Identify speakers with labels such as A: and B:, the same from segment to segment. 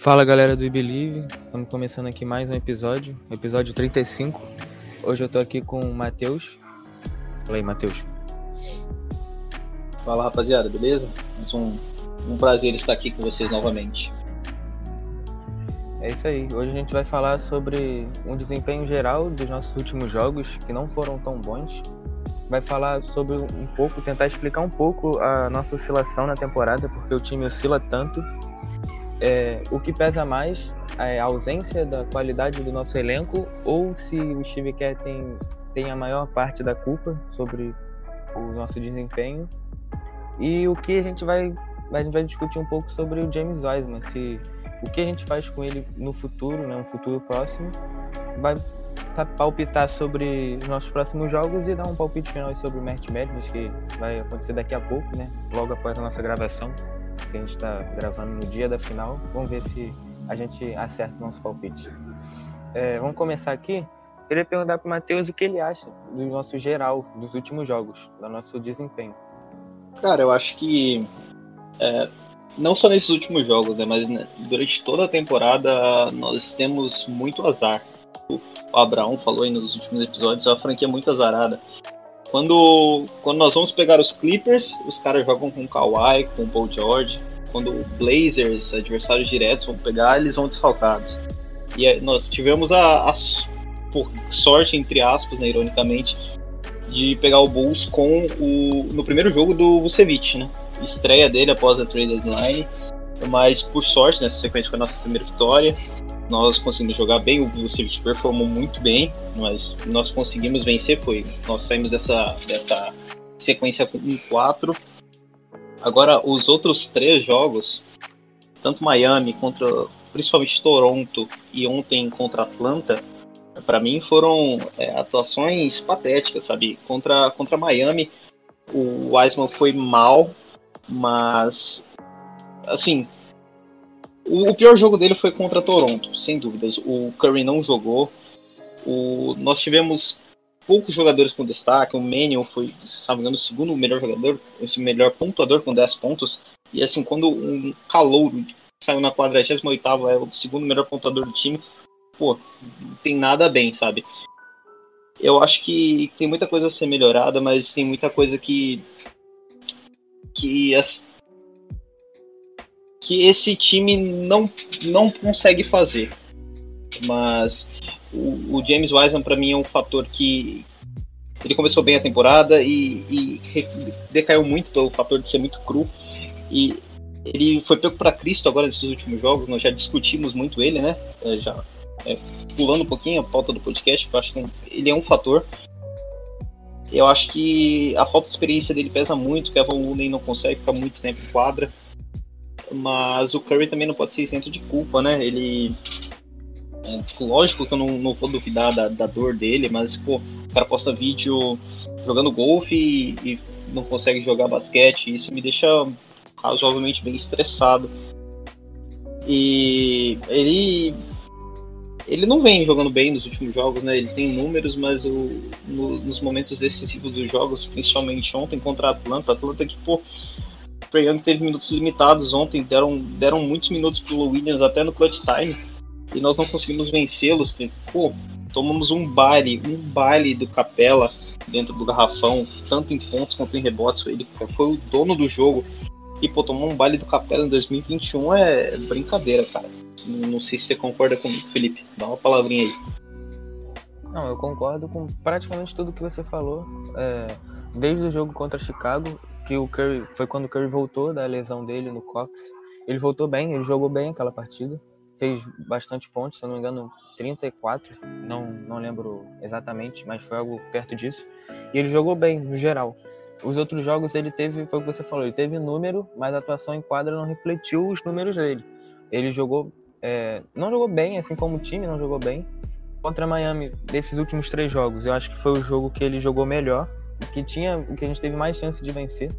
A: Fala galera do iBelieve, estamos começando aqui mais um episódio, episódio 35. Hoje eu tô aqui com o Matheus. Fala aí, Matheus.
B: Fala rapaziada, beleza? Mais um, um prazer estar aqui com vocês novamente.
A: É isso aí, hoje a gente vai falar sobre um desempenho geral dos nossos últimos jogos, que não foram tão bons. Vai falar sobre um pouco, tentar explicar um pouco a nossa oscilação na temporada, porque o time oscila tanto. É, o que pesa mais é a ausência da qualidade do nosso elenco ou se o Steve Kerr tem, tem a maior parte da culpa sobre o nosso desempenho. E o que a gente vai, a gente vai discutir um pouco sobre o James Wiseman, se o que a gente faz com ele no futuro, né, um futuro próximo, vai tá- palpitar sobre os nossos próximos jogos e dar um palpite final sobre o Mert Madness, que vai acontecer daqui a pouco, né, logo após a nossa gravação, que a gente está gravando no dia da final. Vamos ver se a gente acerta o nosso palpite. É, vamos começar aqui. Queria perguntar para o Matheus o que ele acha do nosso geral dos últimos jogos, do nosso desempenho.
B: Cara, eu acho que é, não só nesses últimos jogos, né, mas né, durante toda a temporada nós temos muito azar. O Abraão falou aí nos últimos episódios, é uma franquia muito azarada. Quando, quando nós vamos pegar os Clippers, os caras jogam com o Kawhi, com o Paul George. Quando o Blazers, adversários diretos, vão pegar, eles vão desfalcados. E nós tivemos a, a sorte, entre aspas, né, ironicamente, de pegar o Bulls com o no primeiro jogo do Vucevic, né? Estreia dele após a trade deadline. Mas por sorte, nessa sequência foi a nossa primeira vitória. Nós conseguimos jogar bem, o Vucevic performou muito bem, mas nós conseguimos vencer, foi. Nós saímos dessa, dessa sequência com 1-4. Agora, os outros três jogos, tanto Miami contra principalmente Toronto e ontem contra Atlanta, para mim foram é, atuações patéticas, sabe? Contra, contra Miami, o Wiseman foi mal, mas assim, o, pior jogo dele foi contra Toronto, sem dúvidas. O Curry não jogou. O, nós tivemos poucos jogadores com destaque. O Mannion foi, se não o segundo melhor jogador, o melhor pontuador com 10 pontos. E assim, quando um calouro saiu na 48 é o segundo melhor pontuador do time, pô, não tem nada bem, sabe? Eu acho que tem muita coisa a ser melhorada, mas tem muita coisa que. que, as- que esse time não, não consegue fazer. Mas o, o James Wiseman, para mim, é um fator que. Ele começou bem a temporada e, e decaiu muito pelo fator de ser muito cru. E ele foi pego para Cristo agora nesses últimos jogos. Nós já discutimos muito ele, né? É, já é, pulando um pouquinho a pauta do podcast, eu acho que ele é um fator. Eu acho que a falta de experiência dele pesa muito, que a Looney não consegue ficar muito tempo em quadra. Mas o Curry também não pode ser isento de culpa, né? Ele. é, lógico que eu não, não vou duvidar da, da dor dele, mas, pô, o cara posta vídeo jogando golfe e, e não consegue jogar basquete. Isso me deixa razoavelmente bem estressado. E ele ele não vem jogando bem nos últimos jogos, né? Ele tem números, mas o, no- nos momentos decisivos dos jogos, principalmente ontem contra a Atlanta, Atlanta que, pô, Trae Young teve minutos limitados ontem, deram, deram muitos minutos pro Williams até no clutch time, e nós não conseguimos vencê-los. Pô, tomamos um baile, um baile do Capela dentro do garrafão, tanto em pontos quanto em rebotes. Ele foi o dono do jogo. E, pô, tomar um baile do Capela em 2021 é brincadeira, cara. Não não sei se você concorda comigo, Felipe. Dá uma palavrinha aí.
A: Não, eu concordo com praticamente tudo que você falou. É, desde o jogo contra Chicago, que o Curry foi quando o Curry voltou da lesão dele no Cox. Ele voltou bem, ele jogou bem aquela partida, fez bastante pontos, se eu não me engano, 34, não, não lembro exatamente, mas foi algo perto disso. E ele jogou bem, no geral. os outros jogos ele teve, foi o que você falou, ele teve número, mas a atuação em quadra não refletiu os números dele. Ele jogou, é, não jogou bem, assim como o time não jogou bem. Contra Miami, desses últimos três jogos, eu acho que foi o jogo que ele jogou melhor, que tinha, o que a gente teve mais chance de vencer.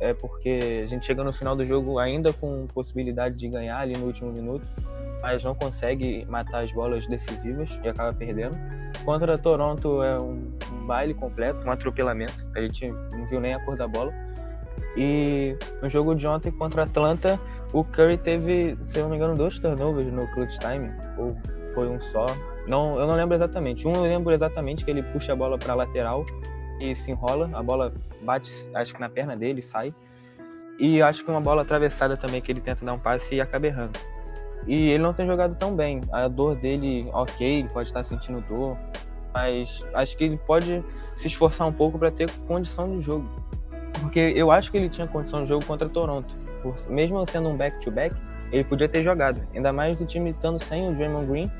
A: É porque a gente chega no final do jogo ainda com possibilidade de ganhar ali no último minuto, mas não consegue matar as bolas decisivas e acaba perdendo. Contra Toronto é um, um baile completo, um atropelamento. A gente não viu nem a cor da bola. E no jogo de ontem contra Atlanta, o Curry teve, se eu não me engano, dois turnovers no clutch time, ou foi um só. Não, eu não lembro exatamente. Um eu lembro exatamente que ele puxa a bola para lateral e se enrola, a bola bate, acho que na perna dele, sai. E acho que uma bola atravessada também que ele tenta dar um passe e acaba errando. E ele não tem jogado tão bem. A dor dele, ok, ele pode estar sentindo dor, mas acho que ele pode se esforçar um pouco para ter condição de jogo. Porque eu acho que ele tinha condição de jogo contra Toronto. Mesmo sendo um back-to-back, -back, ele podia ter jogado. Ainda mais do time estando sem o Draymond Green,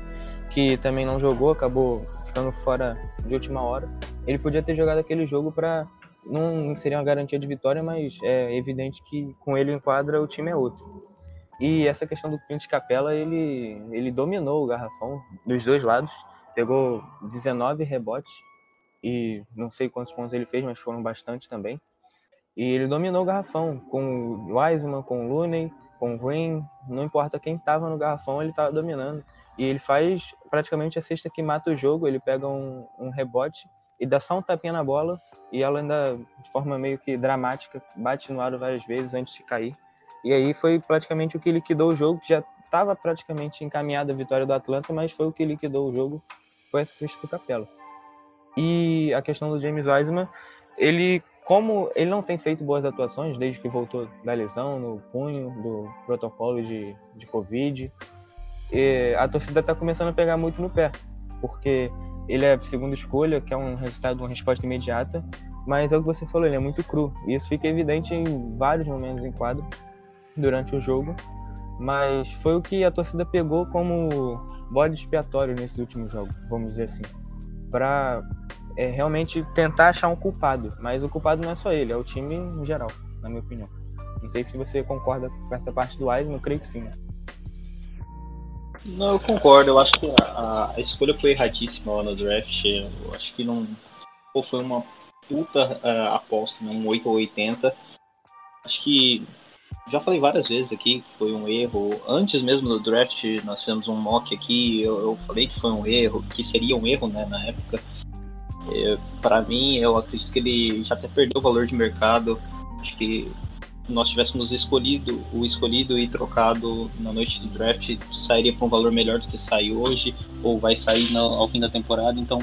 A: que também não jogou, acabou ficando fora de última hora. Ele podia ter jogado aquele jogo para não seria uma garantia de vitória, mas é evidente que com ele em quadra o time é outro. E essa questão do Clint Capela, ele, ele dominou o garrafão dos dois lados, pegou 19 rebotes e não sei quantos pontos ele fez, mas foram bastante também. E ele dominou o garrafão com o Wiseman, com o Looney, com o Green, não importa quem estava no garrafão, ele estava dominando. E ele faz praticamente a cesta que mata o jogo, ele pega um, um rebote e dá só um tapinha na bola e ela ainda, de forma meio que dramática, bate no aro várias vezes antes de cair. E aí foi praticamente o que liquidou o jogo, que já estava praticamente encaminhada a vitória do Atlanta, mas foi o que liquidou o jogo, foi essa cesta do Capela. E a questão do James Wiseman, ele, como ele não tem feito boas atuações desde que voltou da lesão, no punho, do protocolo de, de Covid, a torcida está começando a pegar muito no pé, porque ele é segunda escolha, que é um resultado, uma resposta imediata, mas é o que você falou, ele é muito cru. E isso fica evidente em vários momentos em quadro durante o jogo, mas foi o que a torcida pegou como bode expiatório nesses últimos jogos, vamos dizer assim, para é, realmente tentar achar um culpado. Mas o culpado não é só ele, é o time em geral, na minha opinião. Não sei se você concorda com essa parte do Wiseman, eu creio que sim. Né?
B: Não, eu concordo. Eu acho que a, a escolha foi erradíssima lá no draft. Eu acho que não. Pô, foi uma puta uh, aposta, né? um 8 ou 80. Acho que. Já falei várias vezes aqui que foi um erro. Antes mesmo do draft, nós fizemos um mock aqui. Eu, eu falei que foi um erro, que seria um erro né, na época. É, para mim, eu acredito que ele já até perdeu o valor de mercado. Acho que nós tivéssemos escolhido o escolhido e trocado na noite do draft, sairia por um valor melhor do que sai hoje, ou vai sair no, ao fim da temporada. Então,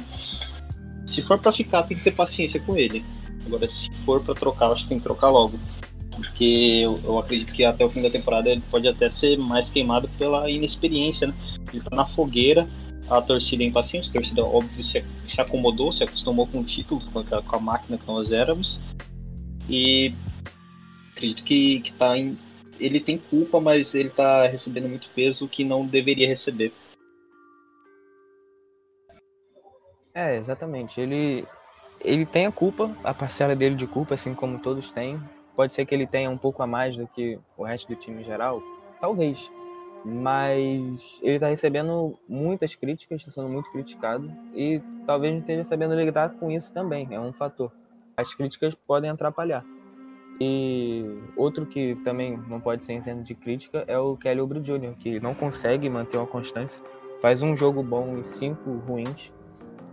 B: se for para ficar, tem que ter paciência com ele. Agora, se for para trocar, acho que tem que trocar logo. Porque eu, eu, acredito que até o fim da temporada ele pode até ser mais queimado pela inexperiência, né? Ele tá na fogueira, a torcida é impaciente, a torcida, óbvio, se, se acomodou, se acostumou com o título, com a, com a máquina que nós éramos. E acredito que, que tá em, ele tem culpa, mas ele tá recebendo muito peso que não deveria receber.
A: É, exatamente. Ele, ele tem a culpa, a parcela dele de culpa, assim como todos têm. Pode ser que ele tenha um pouco a mais do que o resto do time em geral, talvez. Mas ele está recebendo muitas críticas, está sendo muito criticado e talvez não esteja sabendo lidar com isso também, é um fator. As críticas podem atrapalhar. E outro que também não pode ser isento de crítica é o Kelly Oubre Jr., que não consegue manter uma constância. Faz um jogo bom e cinco ruins.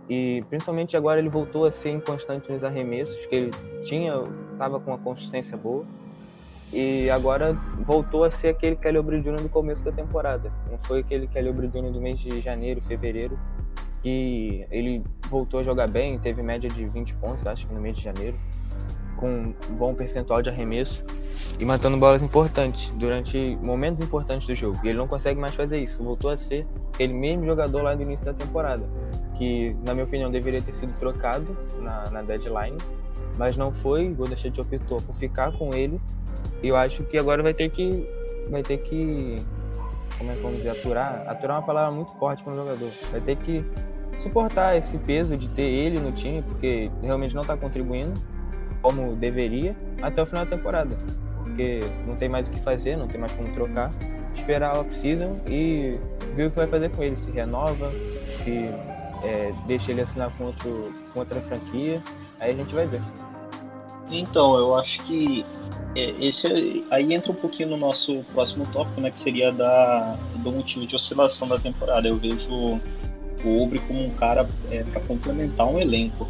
A: E principalmente agora ele voltou a ser inconstante nos arremessos, que ele tinha, estava com uma consistência boa. E agora voltou a ser aquele Kelly Oubre Jr. do começo da temporada. Não foi aquele Kelly Oubre Jr. do mês de janeiro, fevereiro, que ele voltou a jogar bem, teve média de 20 pontos, acho que no mês de janeiro com um bom percentual de arremesso e matando bolas importantes durante momentos importantes do jogo. E ele não consegue mais fazer isso. Voltou a ser aquele mesmo jogador lá no início da temporada, que, na minha opinião, deveria ter sido trocado na, na deadline, mas não foi. O Golden State optou por ficar com ele. E eu acho que agora vai ter que. Vai ter que. Como é que vamos dizer? Aturar. Aturar é uma palavra muito forte para um jogador. Vai ter que suportar esse peso de ter ele no time, porque realmente não está contribuindo como deveria até o final da temporada. Porque não tem mais o que fazer, não tem mais como trocar. Esperar a off-season e ver o que vai fazer com ele. Se renova, se é, deixa ele assinar com, outro, com outra franquia. Aí a gente vai ver.
B: Então, eu acho que é, esse aí entra um pouquinho no nosso próximo tópico, né, que seria da, do motivo de oscilação da temporada. Eu vejo o Obre como um cara é, para complementar um elenco.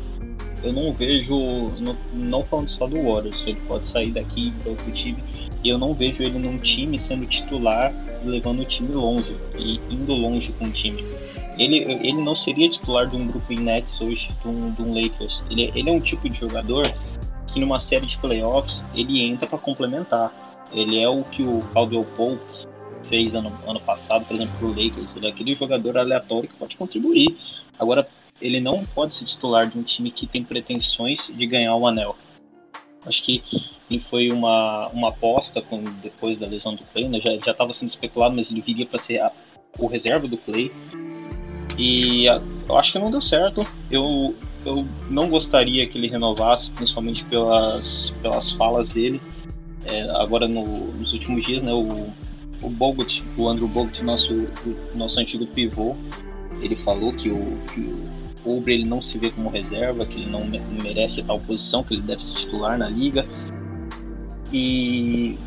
B: Eu não vejo, não, não falando só do Warriors, ele pode sair daqui para outro time, eu não vejo ele num time sendo titular, levando o time longe e indo longe com o time. Ele, ele não seria titular de um grupo Nets hoje, de um, de um Lakers. Ele, ele é um tipo de jogador que numa série de playoffs ele entra para complementar. Ele é o que o Caldwell Pope fez ano, ano passado, por exemplo, pro Lakers. Ele é aquele jogador aleatório que pode contribuir. Agora, ele não pode ser titular de um time que tem pretensões de ganhar o anel. Acho que foi uma, uma aposta com, depois da lesão do Clay, né? já estava sendo especulado, mas ele viria para ser a, o reserva do Clay. E a, eu acho que não deu certo. Eu, eu não gostaria que ele renovasse, principalmente pelas, pelas falas dele. É, agora, no, nos últimos dias, né, o, o Bogut, o Andrew Bogut, nosso, o nosso antigo pivô, ele falou que o, que o Ubre ele não se vê como reserva, que ele não merece tal posição, que ele deve ser titular na liga. E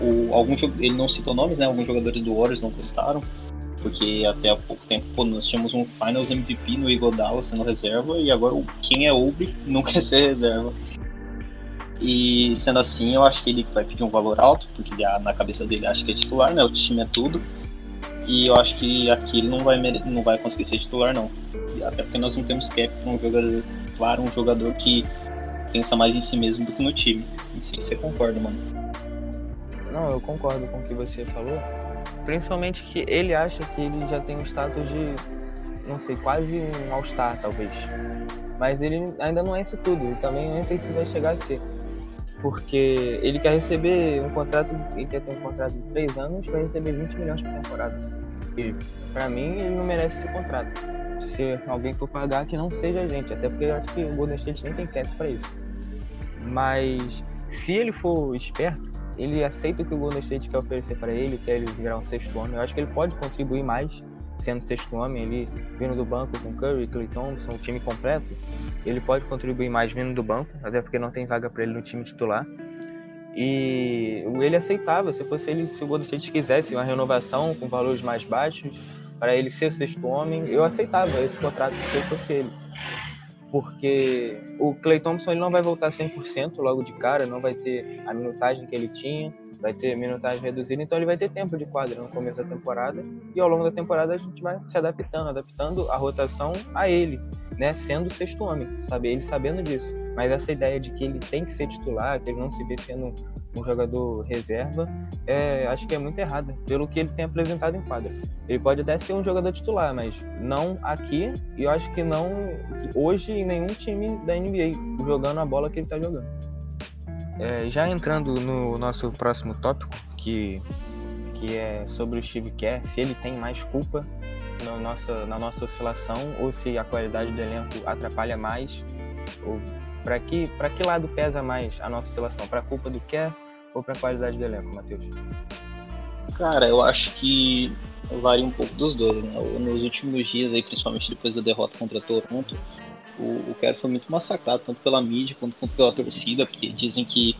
B: o, alguns, ele não citou nomes, né? Alguns jogadores do Warriors não gostaram porque até há pouco tempo pô, nós tínhamos um Finals MVP no Iguodala sendo reserva e agora quem é Ubre não quer ser reserva. E sendo assim, eu acho que ele vai pedir um valor alto, porque na cabeça dele acha que é titular, né? O time é tudo. E eu acho que aqui ele não vai, não vai conseguir ser titular, não. Até porque nós não temos cap para um jogador, claro, um jogador que pensa mais em si mesmo do que no time. Não sei se você concorda, mano.
A: Não, eu concordo com o que você falou. Principalmente que ele acha que ele já tem um status de, não sei, quase um All-Star, talvez. Mas ele ainda não é isso tudo. E também não sei se vai chegar a ser. Porque ele quer receber um contrato, ele quer ter um contrato de 3 anos para receber 20 milhões por temporada. E para mim ele não merece esse contrato. Se alguém for pagar, que não seja a gente. Até porque eu acho que o Golden State nem tem cap para isso. Mas se ele for esperto, ele aceita o que o Golden State quer oferecer para ele, quer ele virar um sexto homem. Eu acho que ele pode contribuir mais sendo sexto homem, ele vindo do banco com Curry, Clay Thompson, o time completo. Ele pode contribuir mais vindo do banco, até porque não tem vaga para ele no time titular. E ele aceitava, se fosse ele, se o Golden State quisesse uma renovação com valores mais baixos, para ele ser o sexto homem, eu aceitava esse contrato se eu fosse ele porque o Clay Thompson ele não vai voltar 100% logo de cara, não vai ter a minutagem que ele tinha, vai ter minutagem reduzida, então ele vai ter tempo de quadra no começo da temporada e ao longo da temporada a gente vai se adaptando, adaptando a rotação a ele, né, sendo o sexto homem, sabe, ele sabendo disso. Mas essa ideia de que ele tem que ser titular, que ele não se vê sendo um jogador reserva, é, acho que é muito errada, pelo que ele tem apresentado em quadra. Ele pode até ser um jogador titular, mas não aqui, e eu acho que não hoje em nenhum time da NBA, jogando a bola que ele está jogando. É, já entrando no nosso próximo tópico, que, que é sobre o Steve Kerr, se ele tem mais culpa na nossa, na nossa oscilação ou se a qualidade do elenco atrapalha mais, ou para que, que lado pesa mais a nossa oscilação? Para a culpa do Kerr ou para a qualidade do elenco, Matheus?
B: Cara, eu acho que varia um pouco dos dois, né? Nos últimos dias, aí, principalmente depois da derrota contra Toronto, o, o foi muito massacrado, tanto pela mídia quanto, quanto pela torcida, porque dizem que,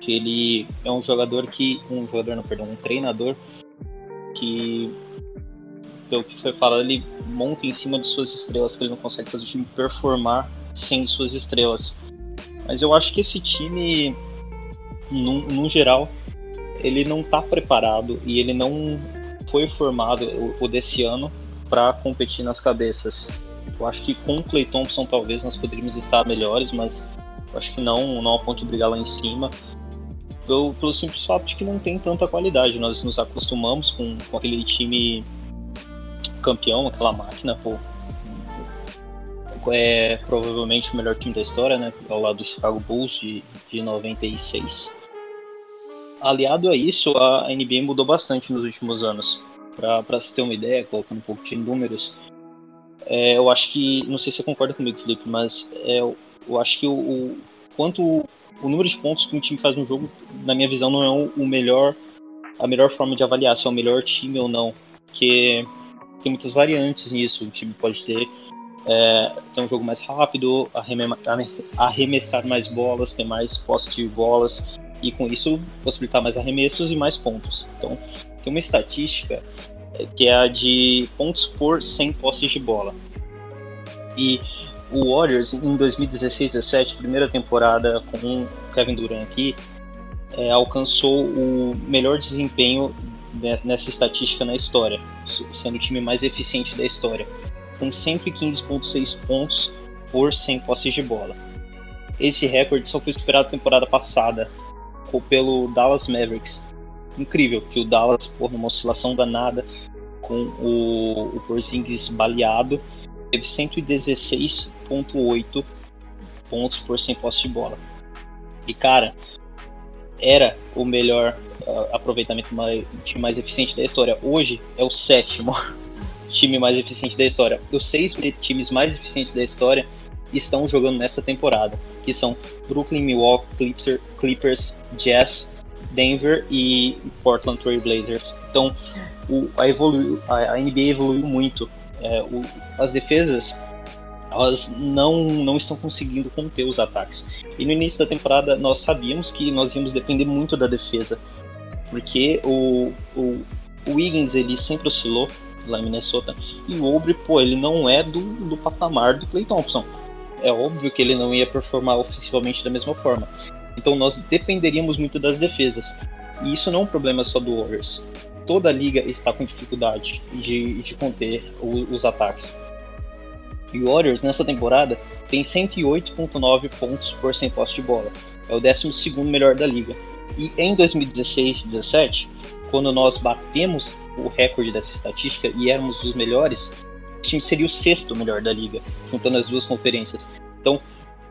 B: que ele é um jogador que. Um jogador, não, perdão, um treinador que, pelo que foi falado, ele monta em cima de suas estrelas, que ele não consegue fazer o time performar sem suas estrelas. Mas eu acho que esse time no, no geral, ele não está preparado e ele não foi formado o, o desse ano para competir nas cabeças. Eu acho que com o Clay Thompson talvez nós poderíamos estar melhores, mas acho que não, não a ponto de brigar lá em cima. Pelo, pelo simples fato de que não tem tanta qualidade. Nós nos acostumamos com, com aquele time campeão, aquela máquina, pô. É provavelmente o melhor time da história, né? Ao lado do Chicago Bulls de, de 96 aliado a isso, a NBA mudou bastante nos últimos anos. Para se ter uma ideia, colocando um pouco de números, é, eu acho que, não sei se você concorda comigo, Felipe, mas é, eu acho que o, quanto o número de pontos que um time faz no jogo, na minha visão, não é o melhor, a melhor forma de avaliar se é o melhor time ou não, porque tem muitas variantes nisso. O time pode ter, é, ter um jogo mais rápido, arremessar mais bolas, ter mais posse de bolas e com isso possibilitar mais arremessos e mais pontos. Então, tem uma estatística é, que é a de pontos por 100 posses de bola. E o Warriors em 2016-17, primeira temporada com o Kevin Durant aqui, é, alcançou o melhor desempenho nessa estatística na história, sendo o time mais eficiente da história, com 115,6 pontos por 100 posses de bola. Esse recorde só foi superado na temporada passada pelo Dallas Mavericks. Incrível que o Dallas, por numa oscilação danada, com o, o Porzingis baleado, teve 116,8 pontos por 100 posses de bola. E cara, era o melhor uh, aproveitamento mais, time mais eficiente da história. Hoje é o sétimo time mais eficiente da história. Os seis times mais eficientes da história estão jogando nessa temporada, que são Brooklyn, Milwaukee, Clippers, Clippers Jazz, Denver e Portland Trail Blazers. Então, o, a, evoluiu, a, a NBA evoluiu muito. É, o, as defesas elas não, não estão conseguindo conter os ataques. E no início da temporada nós sabíamos que nós íamos depender muito da defesa, porque o, o, o Wiggins ele sempre oscilou lá em Minnesota e o Obre, pô, ele não é do, do patamar do Clay Thompson. É óbvio que ele não ia performar ofensivamente da mesma forma. Então nós dependeríamos muito das defesas. E isso não é um problema só do Warriors. Toda a liga está com dificuldade de, de conter o, os ataques. E o Warriors nessa temporada tem 108,9 pontos por 100 posse de bola. É o 12 melhor da liga. E em 2016-17, quando nós batemos o recorde dessa estatística e éramos os melhores, time seria o sexto melhor da liga, juntando as duas conferências. Então,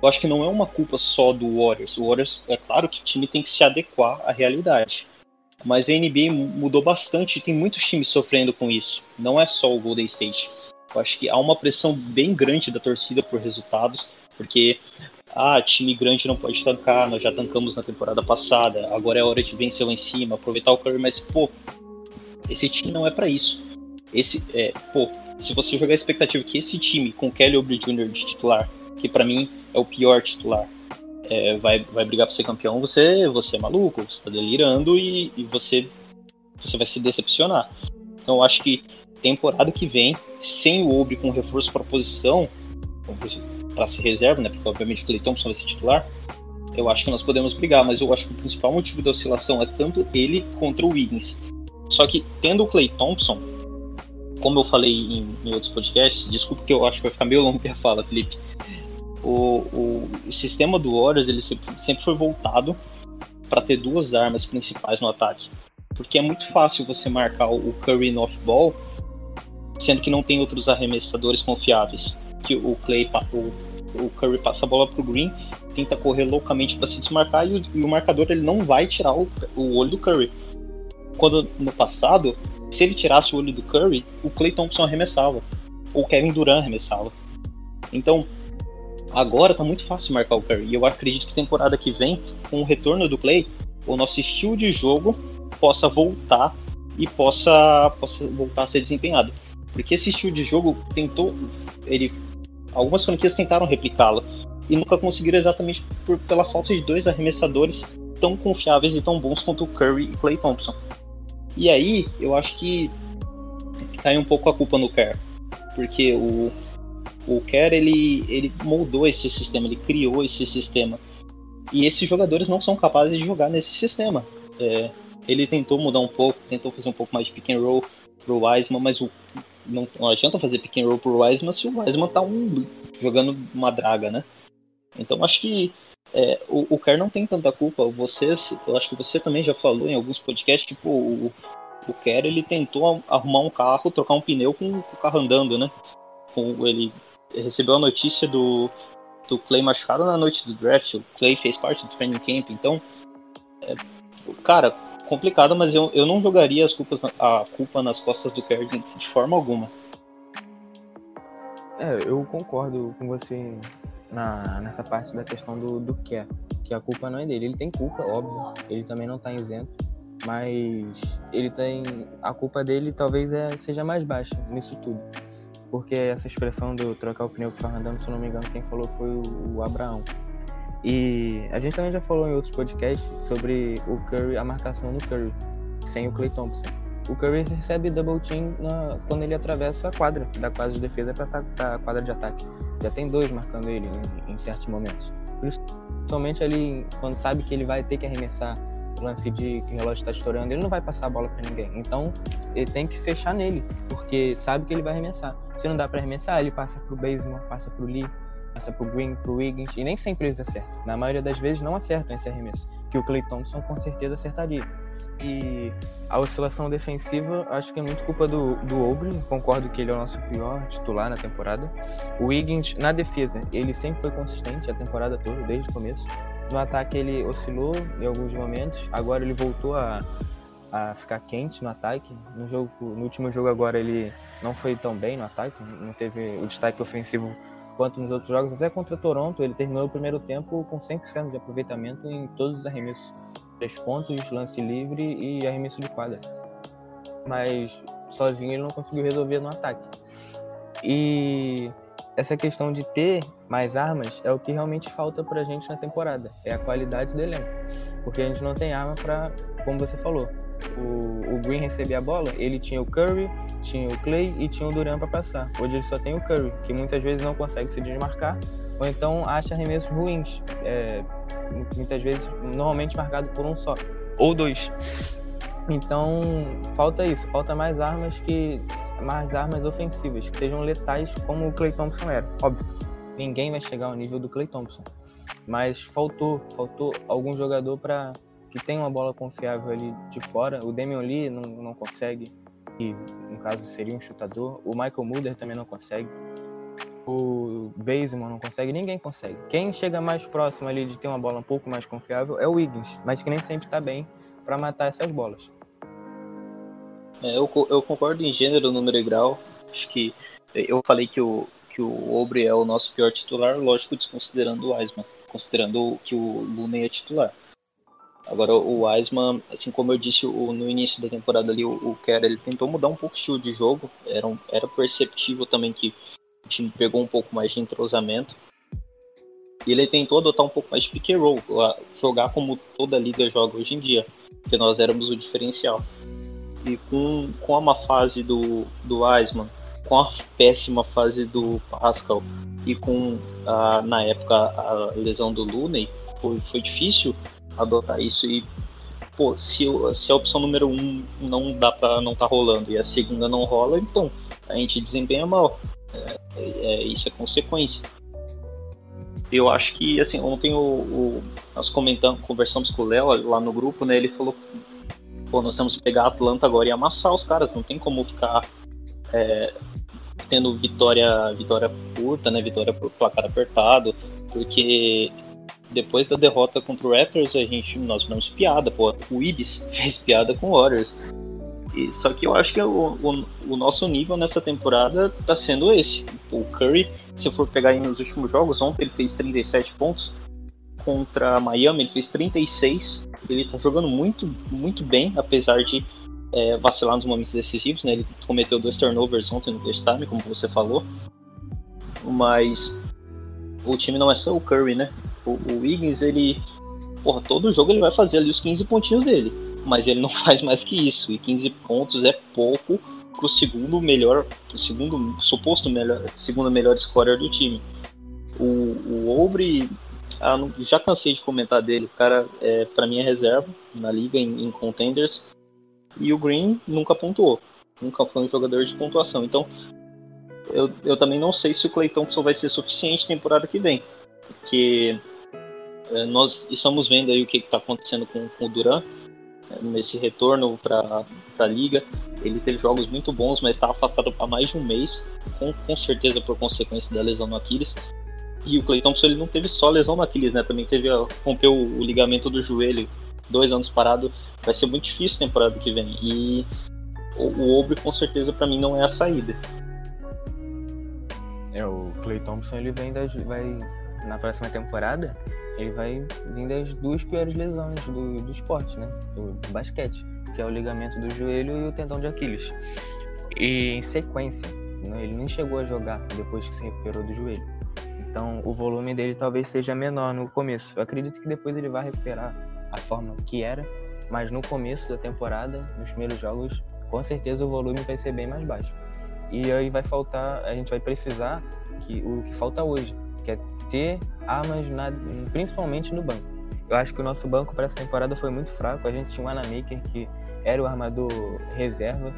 B: eu acho que não é uma culpa só do Warriors. O Warriors, é claro que o time tem que se adequar à realidade. Mas a NBA mudou bastante e tem muitos times sofrendo com isso. Não é só o Golden State. Eu acho que há uma pressão bem grande da torcida por resultados, porque ah, time grande não pode tancar, nós já tancamos na temporada passada, agora é hora de vencer lá em cima, aproveitar o Curry, mas pô, esse time não é para isso. Esse é, pô, se você jogar a expectativa que esse time com Kelly Oubre Jr. de titular, que para mim é o pior titular, é, vai, vai brigar para ser campeão, você, você é maluco, você tá delirando e, e você, você vai se decepcionar. Então eu acho que temporada que vem, sem o Obre com reforço para posição, para ser reserva, né? Porque obviamente o Clay Thompson vai ser titular. Eu acho que nós podemos brigar, mas eu acho que o principal motivo da oscilação é tanto ele contra o Wiggins. Só que tendo o Clay Thompson, como eu falei em, em outros podcasts, desculpa que eu acho que vai ficar meio longo a fala, Felipe. O, o, sistema do Warriors ele sempre, sempre foi voltado para ter duas armas principais no ataque. Porque é muito fácil você marcar o Curry no off-ball sendo que não tem outros arremessadores confiáveis. Que o Clay, o, o Curry passa a bola pro Green, tenta correr loucamente para se desmarcar e o, e o, marcador ele não vai tirar o, o olho do Curry. Quando no passado, se ele tirasse o olho do Curry, o Clay Thompson arremessava, ou Kevin Durant arremessava. Então, agora tá muito fácil marcar o Curry. E eu acredito que temporada que vem, com o retorno do Clay, o nosso estilo de jogo possa voltar e possa, possa voltar a ser desempenhado. Porque esse estilo de jogo tentou. ele Algumas franquias tentaram replicá-lo e nunca conseguiram exatamente por, pela falta de dois arremessadores tão confiáveis e tão bons quanto o Curry e Clay Thompson. E aí, eu acho que cai um pouco a culpa no Kerr, porque o, o Kerr ele, ele moldou esse sistema, ele criou esse sistema. E esses jogadores não são capazes de jogar nesse sistema. É, ele tentou mudar um pouco, tentou fazer um pouco mais de pick and roll pro Wiseman, mas o não, não adianta fazer pick and roll pro Wiseman se o Wiseman tá um, jogando uma draga, né? Então acho que é, o, o Kerr não tem tanta culpa. Vocês, eu acho que você também já falou em alguns podcasts que o, o Kerr ele tentou arrumar um carro, trocar um pneu com, com o carro andando, né? Com, ele recebeu a notícia do, do Clay machucado na noite do draft. O Clay fez parte do training camp, então, é, cara, complicado, mas eu, eu não jogaria as culpas, a culpa nas costas do Kerr de, de forma alguma.
A: É, eu concordo com você na, nessa parte da questão do, do que que a culpa não é dele. Ele tem culpa, óbvio, ele também não está isento, mas ele tem. A culpa dele talvez é, seja mais baixa nisso tudo. Porque essa expressão do trocar o pneu com o andando, se eu não me engano, quem falou foi o, o Abraão. E a gente também já falou em outros podcasts sobre o Curry, a marcação do Curry, sem o Clay Thompson. O Curry recebe double team na, quando ele atravessa a quadra, da quadra de defesa para a quadra de ataque. Já tem dois marcando ele em, em certos momentos. Principalmente ali, quando sabe que ele vai ter que arremessar o lance de que o relógio está estourando, ele não vai passar a bola para ninguém. Então, ele tem que fechar nele, porque sabe que ele vai arremessar. Se não dá para arremessar, ele passa pro Baseman, passa pro Lee, passa pro Green, pro Wiggins, e nem sempre eles acertam. Na maioria das vezes não acertam esse arremesso, que o Clay Thompson com certeza acertaria. E a oscilação defensiva, acho que é muito culpa do, do. Concordo que ele é o nosso pior titular na temporada. O Wiggins, na defesa, ele sempre foi consistente a temporada toda, desde o começo. No ataque, ele oscilou em alguns momentos. Agora, ele voltou a, a ficar quente no ataque. No, jogo, no último jogo, agora, ele não foi tão bem no ataque. Não teve o destaque ofensivo quanto nos outros jogos. Até contra Toronto, ele terminou o primeiro tempo com 100% de aproveitamento em todos os arremessos três pontos, lance livre e arremesso de quadra. Mas sozinho ele não conseguiu resolver no ataque. E essa questão de ter mais armas é o que realmente falta pra gente na temporada. É a qualidade do elenco. Porque a gente não tem arma para, como você falou, o, o, Green recebia a bola, ele tinha o Curry, tinha o Clay e tinha o Durant para passar. Hoje ele só tem o Curry, que muitas vezes não consegue se desmarcar, ou então acha arremessos ruins. É, muitas vezes normalmente marcado por um só ou dois. Então falta isso, falta mais armas que mais armas ofensivas que sejam letais como o Clay Thompson era. Óbvio, ninguém vai chegar ao nível do Clay Thompson, mas faltou, faltou algum jogador para que tenha uma bola confiável ali de fora. O Damian Lee não, não consegue, e no caso seria um chutador. O Michael Mulder também não consegue o Baseman não consegue, ninguém consegue. Quem chega mais próximo ali de ter uma bola um pouco mais confiável é o Wiggins, mas que nem sempre está bem para matar essas bolas.
B: É, eu, eu concordo em gênero, número e grau. Acho que eu falei que o, que o Obre é o nosso pior titular, lógico, desconsiderando o Wiseman, considerando que o Looney é titular. Agora, o Wiseman, assim como eu disse o, no início da temporada ali, o, o Kerr, ele tentou mudar um pouco o estilo de jogo. Era, um, era perceptível também que o time pegou um pouco mais de entrosamento. E ele tentou adotar um pouco mais de pick and roll, jogar como toda liga joga hoje em dia, porque nós éramos o diferencial. E com, com a má fase do, do Eisman, com a péssima fase do Pascal e com, a, na época, a lesão do Looney, foi, foi difícil adotar isso. E, pô, se, se a opção número um não dá pra não tá rolando e a segunda não rola, então a gente desempenha mal. É, é, isso é consequência. Eu acho que, assim, ontem o, o nós comentamos, conversamos com o Léo lá no grupo, né? Ele falou, pô, nós temos que pegar a Atlanta agora e amassar os caras, não tem como ficar é, tendo vitória, vitória curta, né? Vitória por placar apertado, porque depois da derrota contra o Raptors, a gente, nós fizemos piada, pô. O Ibis fez piada com o Warriors. E, só que eu acho que o, o, o, nosso nível nessa temporada tá sendo esse. O Curry, se for pegar aí nos últimos jogos, ontem ele fez 37 pontos. Contra Miami ele fez 36. Ele tá jogando muito, muito bem, apesar de é, vacilar nos momentos decisivos, né? Ele cometeu dois turnovers ontem no first time, como você falou. Mas o time não é só o Curry, né? O, o Wiggins, ele. Porra, todo jogo ele vai fazer ali os 15 pontinhos dele mas ele não faz mais que isso. E 15 pontos é pouco pro segundo melhor, pro segundo suposto melhor, segundo melhor scorer do time. O, o Obre, ah, já cansei de comentar dele. O cara, é, para mim, é reserva na liga em, em, contenders. E o Green nunca pontuou, nunca foi um jogador de pontuação. Então, eu, eu também não sei se o Clay Thompson vai ser suficiente temporada que vem, porque nós estamos vendo aí o que está acontecendo com, com o Duran nesse retorno para a liga. Ele teve jogos muito bons, mas está afastado há mais de um mês, com, com certeza por consequência da lesão no Aquiles. E o Clay Thompson ele não teve só lesão no Aquiles, né? Também teve rompeu o, o ligamento do joelho, dois anos parado. Vai ser muito difícil a temporada que vem. E o, o Obre com certeza para mim não é a saída.
A: É, o Clay Thompson ele vem da, vai na próxima temporada, ele vai vir das duas piores lesões do, do esporte, né? Do, do basquete, que é o ligamento do joelho e o tendão de Aquiles. E em sequência, né, ele nem chegou a jogar depois que se recuperou do joelho. Então o volume dele talvez seja menor no começo. Eu acredito que depois ele vai recuperar a forma que era, mas no começo da temporada, nos primeiros jogos, com certeza o volume vai ser bem mais baixo. E aí vai faltar, a gente vai precisar que o que falta hoje, que é ter armas na, principalmente no banco. Eu acho que o nosso banco para essa temporada foi muito fraco. A gente tinha um Anamaker que era o armador reserva,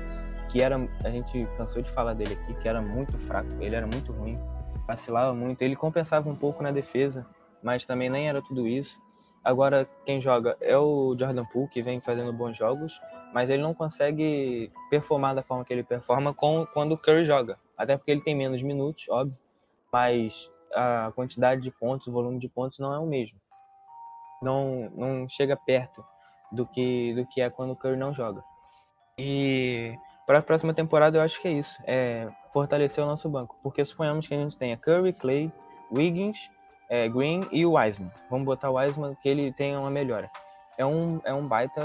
A: que era a gente cansou de falar dele aqui, que era muito fraco, ele era muito ruim, vacilava muito, ele compensava um pouco na defesa, mas também nem era tudo isso. Agora quem joga é o Jordan Poole, que vem fazendo bons jogos, mas ele não consegue performar da forma que ele performa com, quando o Curry joga. Até porque ele tem menos minutos, óbvio, mas a quantidade de pontos, o volume de pontos não é o mesmo. Não, não chega perto do que, do que é quando o Curry não joga. E para a próxima temporada eu acho que é isso, é fortalecer o nosso banco, porque suponhamos que a gente tenha Curry, Clay, Wiggins, é, Green e o Wiseman. Vamos botar o Wiseman que ele tenha uma melhora é um, é um baita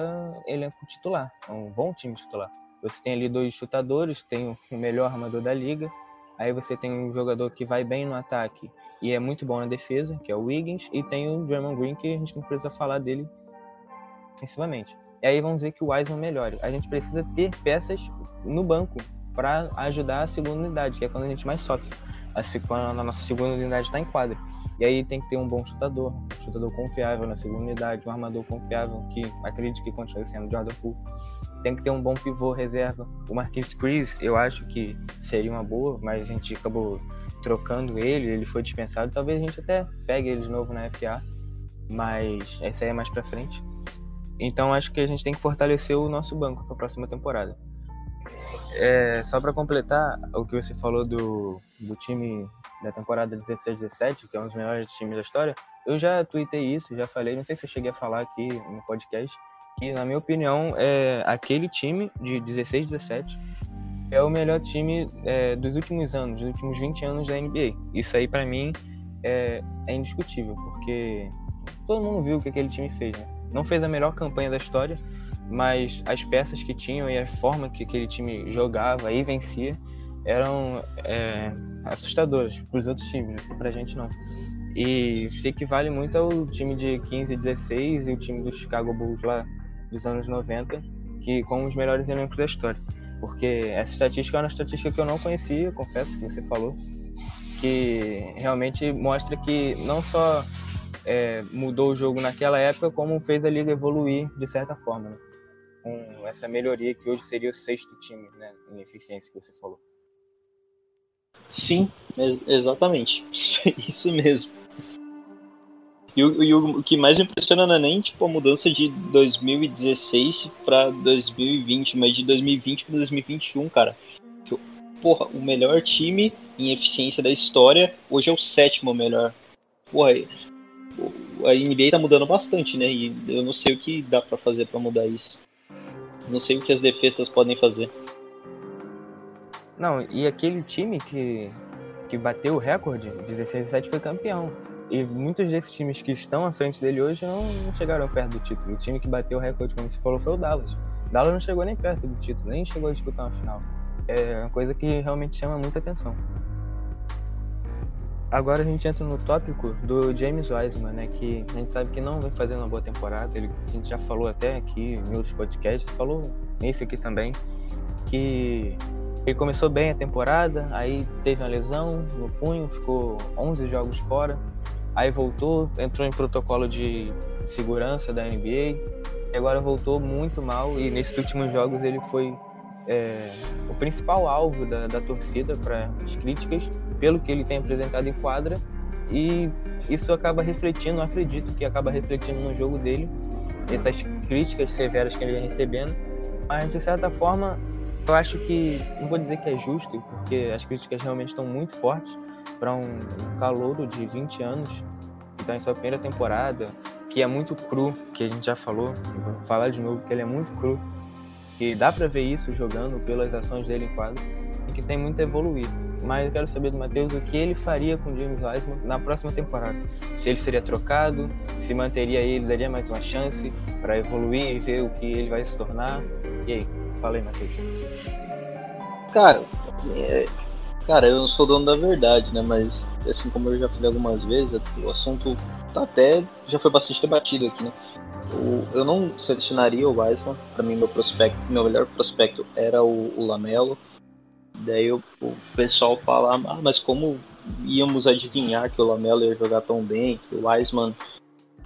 A: elenco titular, é um bom time titular. Você tem ali dois chutadores, tem o melhor armador da liga, aí você tem um jogador que vai bem no ataque e é muito bom na defesa, que é o Wiggins, e tem o Draymond Green, que a gente não precisa falar dele ofensivamente. E aí vamos dizer que o Wiseman melhore. A gente precisa ter peças no banco para ajudar a segunda unidade, que é quando a gente mais sofre. Quando a nossa segunda unidade está em quadra. E aí tem que ter um bom chutador, um chutador confiável na segunda unidade, um armador confiável que acredite que continue sendo Jordan Poole. Tem que ter um bom pivô reserva. O Marquinhos Chris, eu acho que seria uma boa, mas a gente acabou trocando ele, ele foi dispensado. Talvez a gente até pegue ele de novo na FA, mas essa aí é mais para frente. Então acho que a gente tem que fortalecer o nosso banco para a próxima temporada. É, só para completar o que você falou do, do time da temporada 16-17, que é um dos melhores times da história, eu já tuitei isso, já falei, não sei se eu cheguei a falar aqui no podcast, que na minha opinião, é, aquele time de 16-17 é o melhor time é, dos últimos anos, dos últimos 20 anos da NBA. Isso aí para mim é, é, indiscutível, porque todo mundo viu o que aquele time fez, né? Não fez a melhor campanha da história, mas as peças que tinham e a forma que aquele time jogava e vencia eram é, assustadoras para os outros times, para a gente não. E se equivale muito ao time de 15 e 16 e o time do Chicago Bulls lá dos anos 90, que com os melhores elencos da história. Porque essa estatística é uma estatística que eu não conhecia, confesso que você falou, que realmente mostra que não só é, mudou o jogo naquela época, como fez a liga evoluir de certa forma, né? com essa melhoria que hoje seria o sexto time né, em eficiência que você falou.
B: Sim, exatamente. Isso mesmo. E o, e o, que mais me impressiona não é nem tipo, a mudança de 2016 para 2020, mas de 2020 para 2021, cara. Porra, o melhor time em eficiência da história hoje é o sétimo melhor. Porra, a NBA tá mudando bastante, né? E eu não sei o que dá para fazer para mudar isso. Não sei o que as defesas podem fazer.
A: Não, e aquele time que, que bateu o recorde, 16 7 foi campeão. E muitos desses times que estão à frente dele hoje não, não chegaram perto do título. O time que bateu o recorde, como você falou, foi o Dallas. O Dallas não chegou nem perto do título, nem chegou a disputar uma final. É uma coisa que realmente chama muita atenção. Agora a gente entra no tópico do James Wiseman, né? Que a gente sabe que não vem fazendo uma boa temporada. Ele, a gente já falou até aqui em outros podcasts, falou nesse aqui também, que ele começou bem a temporada, aí teve uma lesão no punho, ficou 11 jogos fora, aí voltou, entrou em protocolo de segurança da NBA, e agora voltou muito mal. E nesses últimos jogos ele foi é, o principal alvo da, da torcida para as críticas pelo que ele tem apresentado em quadra. E isso acaba refletindo, acredito que acaba refletindo no jogo dele, essas críticas severas que ele vem recebendo, mas de certa forma eu acho que, não vou dizer que é justo, porque as críticas realmente estão muito fortes para um calouro de 20 anos que está em sua primeira temporada, que é muito cru, que a gente já falou, vou falar de novo, que ele é muito cru, que dá para ver isso jogando pelas ações dele em quadro, e que tem muito a evoluir. Mas eu quero saber do Matheus o que ele faria com o James Wiseman na próxima temporada. Se ele seria trocado, se manteria ele, daria mais uma chance para evoluir e ver o que ele vai se tornar. E aí, fala aí, Matheus.
B: Cara, é, cara, eu não sou dono da verdade, né? Mas assim como eu já falei algumas vezes, o assunto tá até já foi bastante debatido aqui, né? eu não selecionaria o Wiseman. Para mim, meu prospecto, meu melhor prospecto era o, o Lamelo. Daí o, o pessoal fala, ah, mas como íamos adivinhar que o Lamelo ia jogar tão bem, que o Wiseman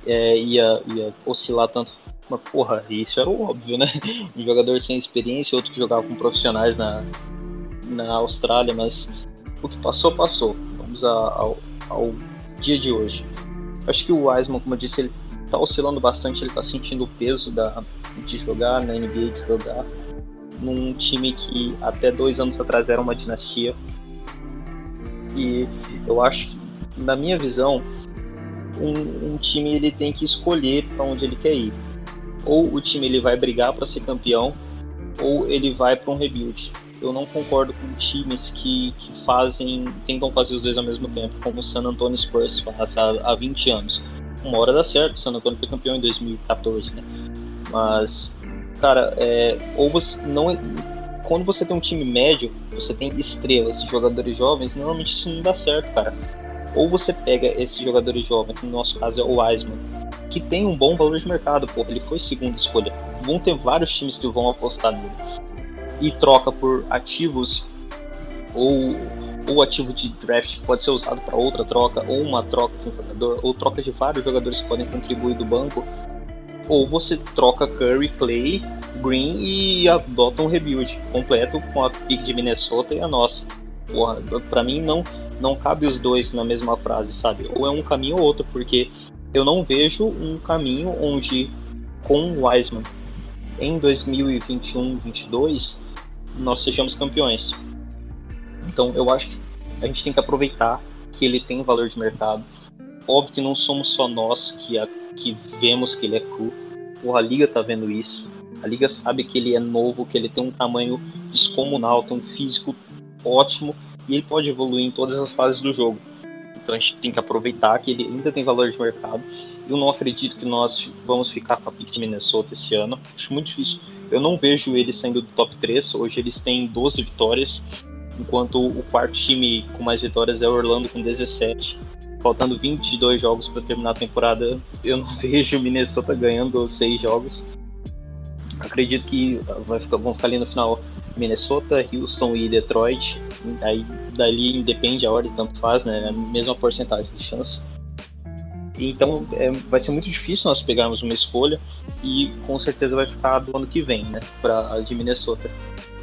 B: é, ia, ia oscilar tanto? Mas, porra, isso era óbvio, né? Um jogador sem experiência, outro que jogava com profissionais na, na Austrália, mas o que passou, passou. Vamos ao, ao dia de hoje. Acho que o Wiseman, como eu disse, ele tá oscilando bastante, ele tá sentindo o peso da, de jogar na NBA, de jogar num time que até dois anos atrás era uma dinastia. E eu acho que, na minha visão, um, um time ele tem que escolher para onde ele quer ir. Ou o time ele vai brigar para ser campeão, ou ele vai para um rebuild. Eu não concordo com times que, que fazem, tentam fazer os dois ao mesmo tempo, como o San Antonio Spurs faz há, há 20 anos uma hora dá certo. O San Antonio foi campeão em 2014, né? Mas, cara, é, ou você não. É, quando você tem um time médio, você tem estrelas, jogadores jovens, normalmente isso não dá certo, cara. Ou você pega esses jogadores jovens, que no nosso caso é o Wiseman, que tem um bom valor de mercado, porra, ele foi segunda escolha. Vão ter vários times que vão apostar nele. E troca por ativos ou ou ativo de draft que pode ser usado para outra troca, ou uma troca de um jogador, ou troca de vários jogadores que podem contribuir do banco, ou você troca Curry, Clay, Green e adota um rebuild completo com a pick de Minnesota e a nossa. Porra, mim não, não cabe os dois na mesma frase, sabe? Ou é um caminho ou outro, porque eu não vejo um caminho onde com o Wiseman em 2021-22 nós sejamos campeões então eu acho que a gente tem que aproveitar que ele tem valor de mercado. Óbvio que não somos só nós que, a, que vemos que ele é cru. Porra, a liga tá vendo isso. A liga sabe que ele é novo, que ele tem um tamanho descomunal, tem um físico ótimo e ele pode evoluir em todas as fases do jogo. Então a gente tem que aproveitar que ele ainda tem valor de mercado. Eu não acredito que nós vamos ficar com a pick de Minnesota esse ano. Acho muito difícil. Eu não vejo ele saindo do top 3. Hoje eles têm 12 vitórias enquanto o quarto time com mais vitórias é o Orlando com 17. Faltando 22 jogos para terminar a temporada, eu não vejo o Minnesota ganhando seis jogos. Acredito que vai ficar, vão ficar ali no final Minnesota, Houston e Detroit. Aí dali independe a ordem, tanto faz, né? A mesma porcentagem de chance. Então é, vai ser muito difícil nós pegarmos uma escolha e com certeza vai ficar do ano que vem, né? Para de Minnesota.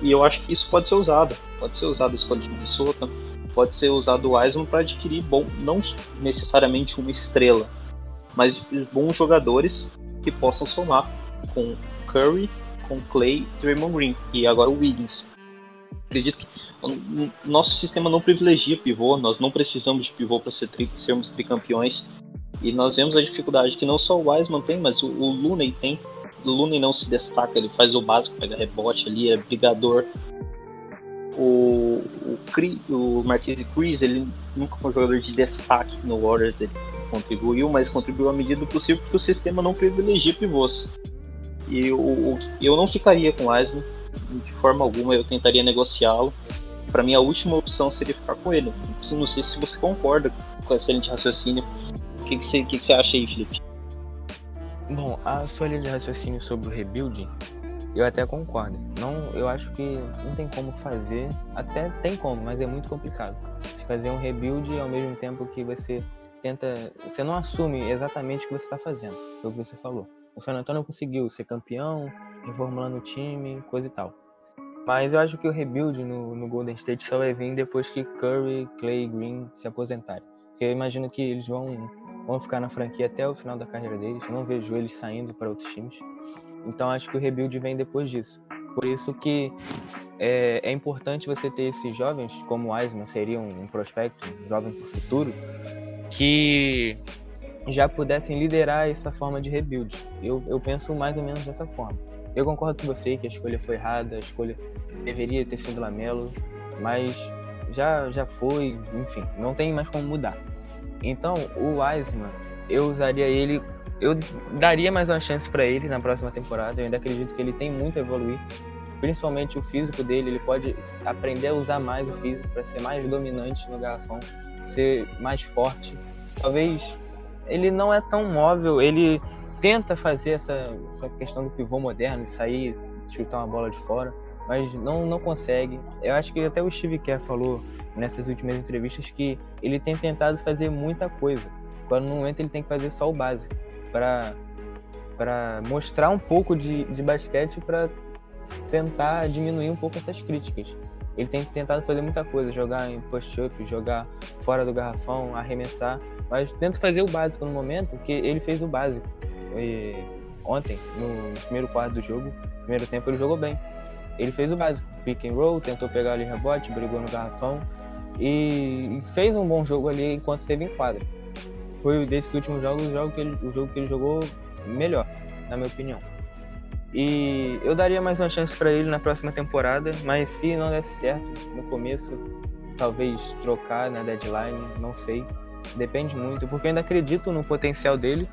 B: E eu acho que isso pode ser usado. Pode ser usado a escolha de Minnesota, pode ser usado o Wiseman para adquirir bom, não necessariamente uma estrela, mas bons jogadores que possam somar com Curry, com Clay, Draymond Green e agora o Wiggins. Acredito que nosso sistema não privilegia pivô, nós não precisamos de pivô para ser tri, sermos tricampeões. E nós vemos a dificuldade que não só o Wiseman tem, mas o, o Looney tem o Looney não se destaca, ele faz o básico, pega rebote ali, é brigador. O, o, Cri, o Marquise Chris, ele nunca foi um jogador de destaque no Warriors, ele contribuiu, mas contribuiu à medida do possível porque o sistema não privilegia pivôs. E o, eu não ficaria com o Wiseman, de forma alguma, eu tentaria negociá-lo. Para mim, a última opção seria ficar com ele. Não sei se você concorda com esse excelente raciocínio. O que, que, você, que, que você acha aí, Felipe?
A: Bom, a sua linha de raciocínio sobre o rebuilding, eu até concordo. Não, eu acho que não tem como fazer, até tem como, mas é muito complicado. Se fazer um rebuild ao mesmo tempo que você tenta, você não assume exatamente o que você está fazendo, foi o que você falou. O San Antonio conseguiu ser campeão, reformulando o time, coisa e tal. Mas eu acho que o rebuild no, no Golden State só vai vir depois que Curry, Clay Green se aposentarem. Porque eu imagino que eles vão vão ficar na franquia até o final da carreira deles. Eu não vejo eles saindo para outros times. Então acho que o rebuild vem depois disso. Por isso que é, é importante você ter esses jovens, como o Eisman seria um, um prospecto, um jovem para o futuro, que já pudessem liderar essa forma de rebuild. Eu, eu penso mais ou menos dessa forma. Eu concordo com você que a escolha foi errada, a escolha deveria ter sido Lamelo, mas já, já foi, enfim, não tem mais como mudar. Então, o Wiseman, eu usaria ele, eu daria mais uma chance para ele na próxima temporada. Eu ainda acredito que ele tem muito a evoluir, principalmente o físico dele. Ele pode aprender a usar mais o físico para ser mais dominante no garrafão, ser mais forte. Talvez ele não é tão móvel, ele tenta fazer essa, essa questão do pivô moderno, sair, chutar uma bola de fora, mas não, não consegue. Eu acho que até o Steve Kerr falou nessas últimas entrevistas que ele tem tentado fazer muita coisa, quando no momento ele tem que fazer só o básico, para para mostrar um pouco de, de basquete para tentar diminuir um pouco essas críticas. Ele tem tentado fazer muita coisa, jogar em push-up, jogar fora do garrafão, arremessar, mas tenta fazer o básico no momento, que ele fez o básico. E ontem, no primeiro quarto do jogo, primeiro tempo ele jogou bem. Ele fez o básico, pick and roll, tentou pegar ali rebote, brigou no garrafão e fez um bom jogo ali enquanto esteve em quadra. Foi desses últimos jogos o jogo que ele, o jogo que ele jogou melhor, na minha opinião. E eu daria mais uma chance para ele na próxima temporada, mas se não desse certo no começo, talvez trocar na deadline, não sei. Depende muito, porque eu ainda acredito no potencial dele,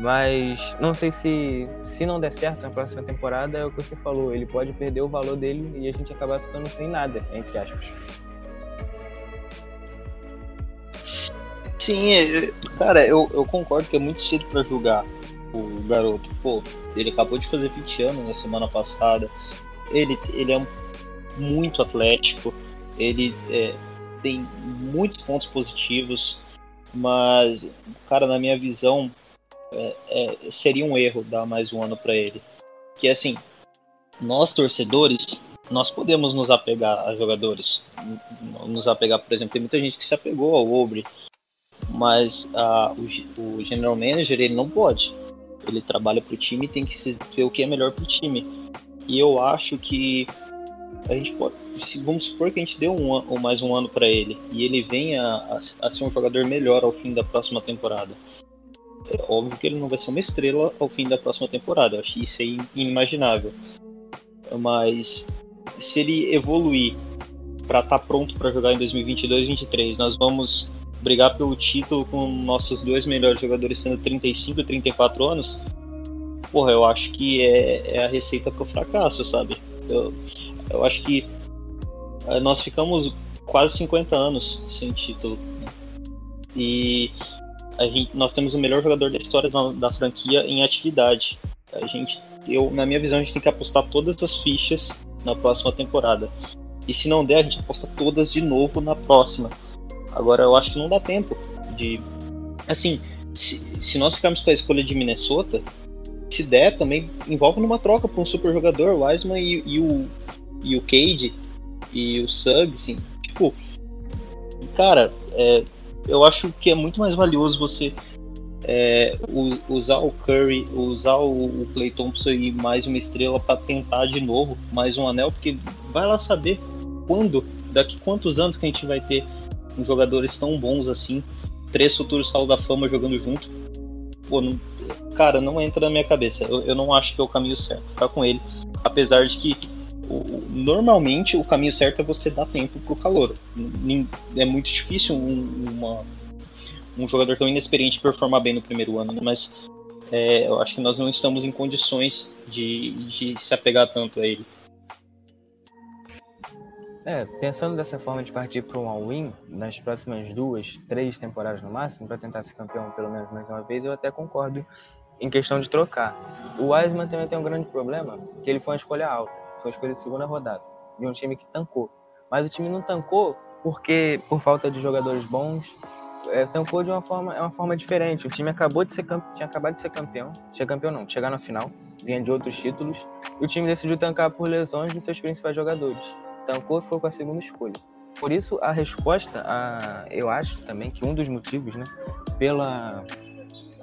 A: mas não sei se se não der certo na próxima temporada, é o que você falou, ele pode perder o valor dele e a gente acabar ficando sem nada, entre aspas.
B: Sim, é, cara, eu, eu concordo que é muito cedo para julgar o garoto. Pô, ele acabou de fazer 20 anos na semana passada. Ele, ele é muito atlético. Ele é, tem muitos pontos positivos. Mas, cara, na minha visão, é, é, seria um erro dar mais um ano para ele. Que assim, nós torcedores, nós podemos nos apegar a jogadores. Nos apegar, por exemplo, tem muita gente que se apegou ao Obre, mas uh, o, o general manager ele não pode ele trabalha para o time tem que ver o que é melhor para o time. E eu acho que a gente pode, vamos supor que a gente deu um ou mais um ano para ele e ele venha a, a, ser um jogador melhor ao fim da próxima temporada. É óbvio que ele não vai ser uma estrela ao fim da próxima temporada, eu acho isso aí inimaginável. Mas se ele evoluir para estar tá pronto para jogar em 2022-23, nós vamos brigar pelo título com nossos dois melhores jogadores sendo 35 e 34 anos, porra, eu acho que é, é a receita pro fracasso, sabe? Eu, eu acho que eh, nós ficamos quase 50 anos sem título. E a gente, nós temos o melhor jogador da história da, da franquia em atividade. A gente, eu, na minha visão, a gente tem que apostar todas as fichas na próxima temporada. E se não der, a gente aposta todas de novo na próxima. Agora eu acho que não dá tempo de. Assim, se, se nós ficarmos com a escolha de Minnesota, se der, também envolve numa troca para um super jogador, o Wiseman e, e, o, e o Cade e o Suggs. Assim, tipo, cara, é, eu acho que é muito mais valioso você é, usar o Curry, usar o, o Clay Thompson e mais uma estrela para tentar de novo mais um anel, porque vai lá saber quando, daqui quantos anos que a gente vai ter jogadores tão bons assim, três futuros Hall da Fama jogando junto. Pô, não, cara, não entra na minha cabeça. Eu, eu não acho que é o caminho certo ficar com ele. Apesar de que normalmente o caminho certo é você dar tempo pro calor. É muito difícil um, uma, um jogador tão inexperiente performar bem no primeiro ano, né? mas é, eu acho que nós não estamos em condições de, de se apegar tanto a ele.
A: É, pensando dessa forma de partir para um all-in nas próximas duas, três temporadas no máximo, para tentar ser campeão pelo menos mais uma vez, eu até concordo em questão de trocar. O Wiseman também tem um grande problema, que ele foi uma escolha alta, foi uma escolha de segunda rodada, de um time que tancou. Mas o time não tancou porque por falta de jogadores bons, é, tancou de uma forma, é uma forma diferente. O time acabou de ser tinha acabado de ser campeão, tinha campeão não, chegar na final, vinha de outros títulos, e o time decidiu tancar por lesões dos seus principais jogadores tancou ficou com a segunda escolha. Por isso, a resposta, a, eu acho também que um dos motivos, né, pela,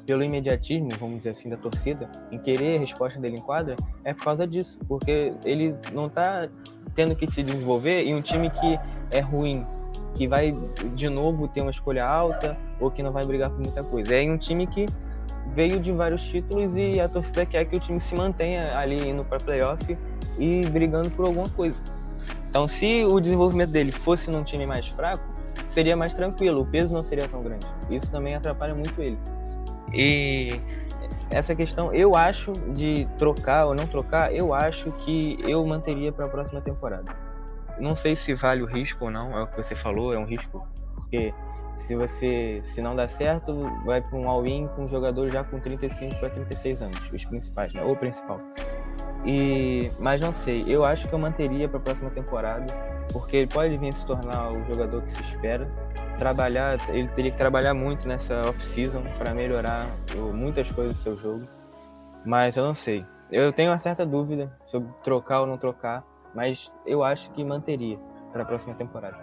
A: pelo imediatismo, vamos dizer assim, da torcida, em querer a resposta dele em quadra, é por causa disso. Porque ele não está tendo que se desenvolver em um time que é ruim, que vai de novo ter uma escolha alta ou que não vai brigar por muita coisa. É um time que veio de vários títulos e a torcida quer que o time se mantenha ali indo para playoff e brigando por alguma coisa Então, se o desenvolvimento dele fosse num time mais fraco, seria mais tranquilo, o peso não seria tão grande. Isso também atrapalha muito ele. E essa questão, eu acho de trocar ou não trocar, eu acho que eu manteria para a próxima temporada. Não sei se vale o risco ou não, é o que você falou, é um risco, porque se você se não dá certo, vai para um all-in com um jogador já com 35 para 36 anos, os principais, né? O principal. E mas não sei, eu acho que eu manteria para a próxima temporada, porque ele pode vir se tornar o jogador que se espera. Trabalhar, ele teria que trabalhar muito nessa off-season para melhorar muitas coisas do seu jogo. Mas eu não sei. Eu tenho uma certa dúvida sobre trocar ou não trocar, mas eu acho que manteria para a próxima temporada.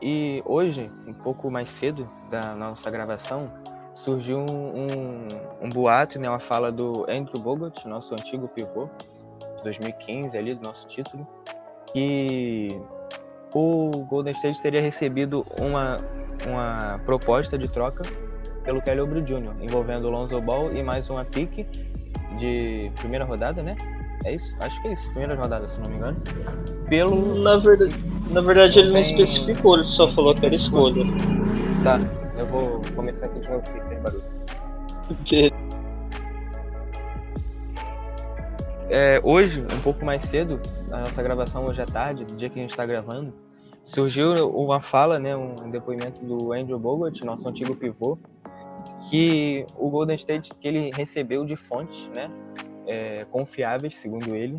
A: E hoje, um pouco mais cedo da nossa gravação, surgiu um, um, um boato, né, uma fala do Andrew Bogut, nosso antigo pivô, 2015 ali, do nosso título, que o Golden State teria recebido uma, uma proposta de troca pelo Kelly Oubre Jr., envolvendo o Lonzo Ball e mais uma pique de primeira rodada, né? É isso? Acho que é isso, primeira rodada, se não me engano. Pelo.
B: Na verdade, na verdade ele não especificou, ele só falou que era escolha.
A: Tá, eu vou começar aqui de novo sem barulho. É, hoje, um pouco mais cedo, na nossa gravação hoje à tarde, do dia que a gente está gravando, surgiu uma fala, né, um depoimento do Andrew Bogut, nosso antigo pivô, que o Golden State que ele recebeu de fontes, né, é, confiáveis, segundo ele,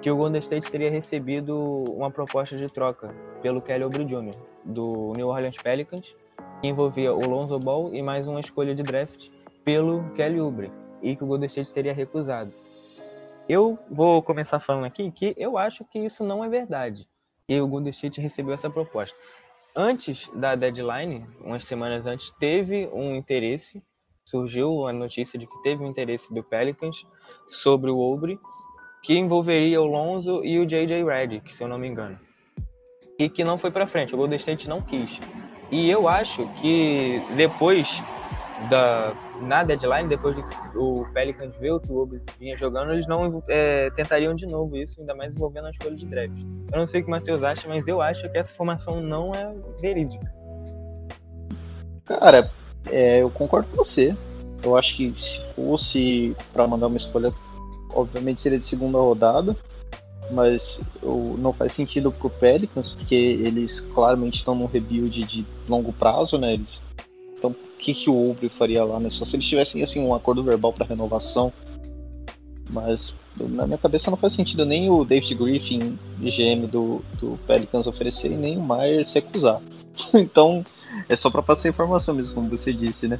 A: que o Golden State teria recebido uma proposta de troca pelo Kelly Oubre Jr. do New Orleans Pelicans, que envolvia o Lonzo Ball e mais uma escolha de draft pelo Kelly Oubre, e que o Golden State teria recusado. Eu vou começar falando aqui que eu acho que isso não é verdade, que o Golden State recebeu essa proposta. Antes da deadline, umas semanas antes, teve um interesse, surgiu a notícia de que teve um interesse do Pelicans sobre o Oubre, que envolveria o Lonzo e o JJ Redick, se eu não me engano. E que não foi para frente, o Golden State não quis. E eu acho que depois da na deadline, depois de o Pelicans ver o que o vinha jogando, eles não é, tentariam de novo isso, ainda mais envolvendo a escolha de draft. Eu não sei o que o Matheus acha, mas eu acho que essa formação não é verídica.
B: Cara, é, eu concordo com você. Eu acho que se fosse para mandar uma escolha, obviamente seria de segunda rodada, mas eu, não faz sentido pro Pelicans, porque eles claramente estão num rebuild de longo prazo, né? Eles, então, o que, que o Oubre faria lá, né? Só se eles tivessem assim, um acordo verbal para renovação. Mas na minha cabeça não faz sentido nem o David Griffin, GM do, do Pelicans, oferecer e nem o Myers recusar. então, é só para passar informação mesmo, como você disse, né?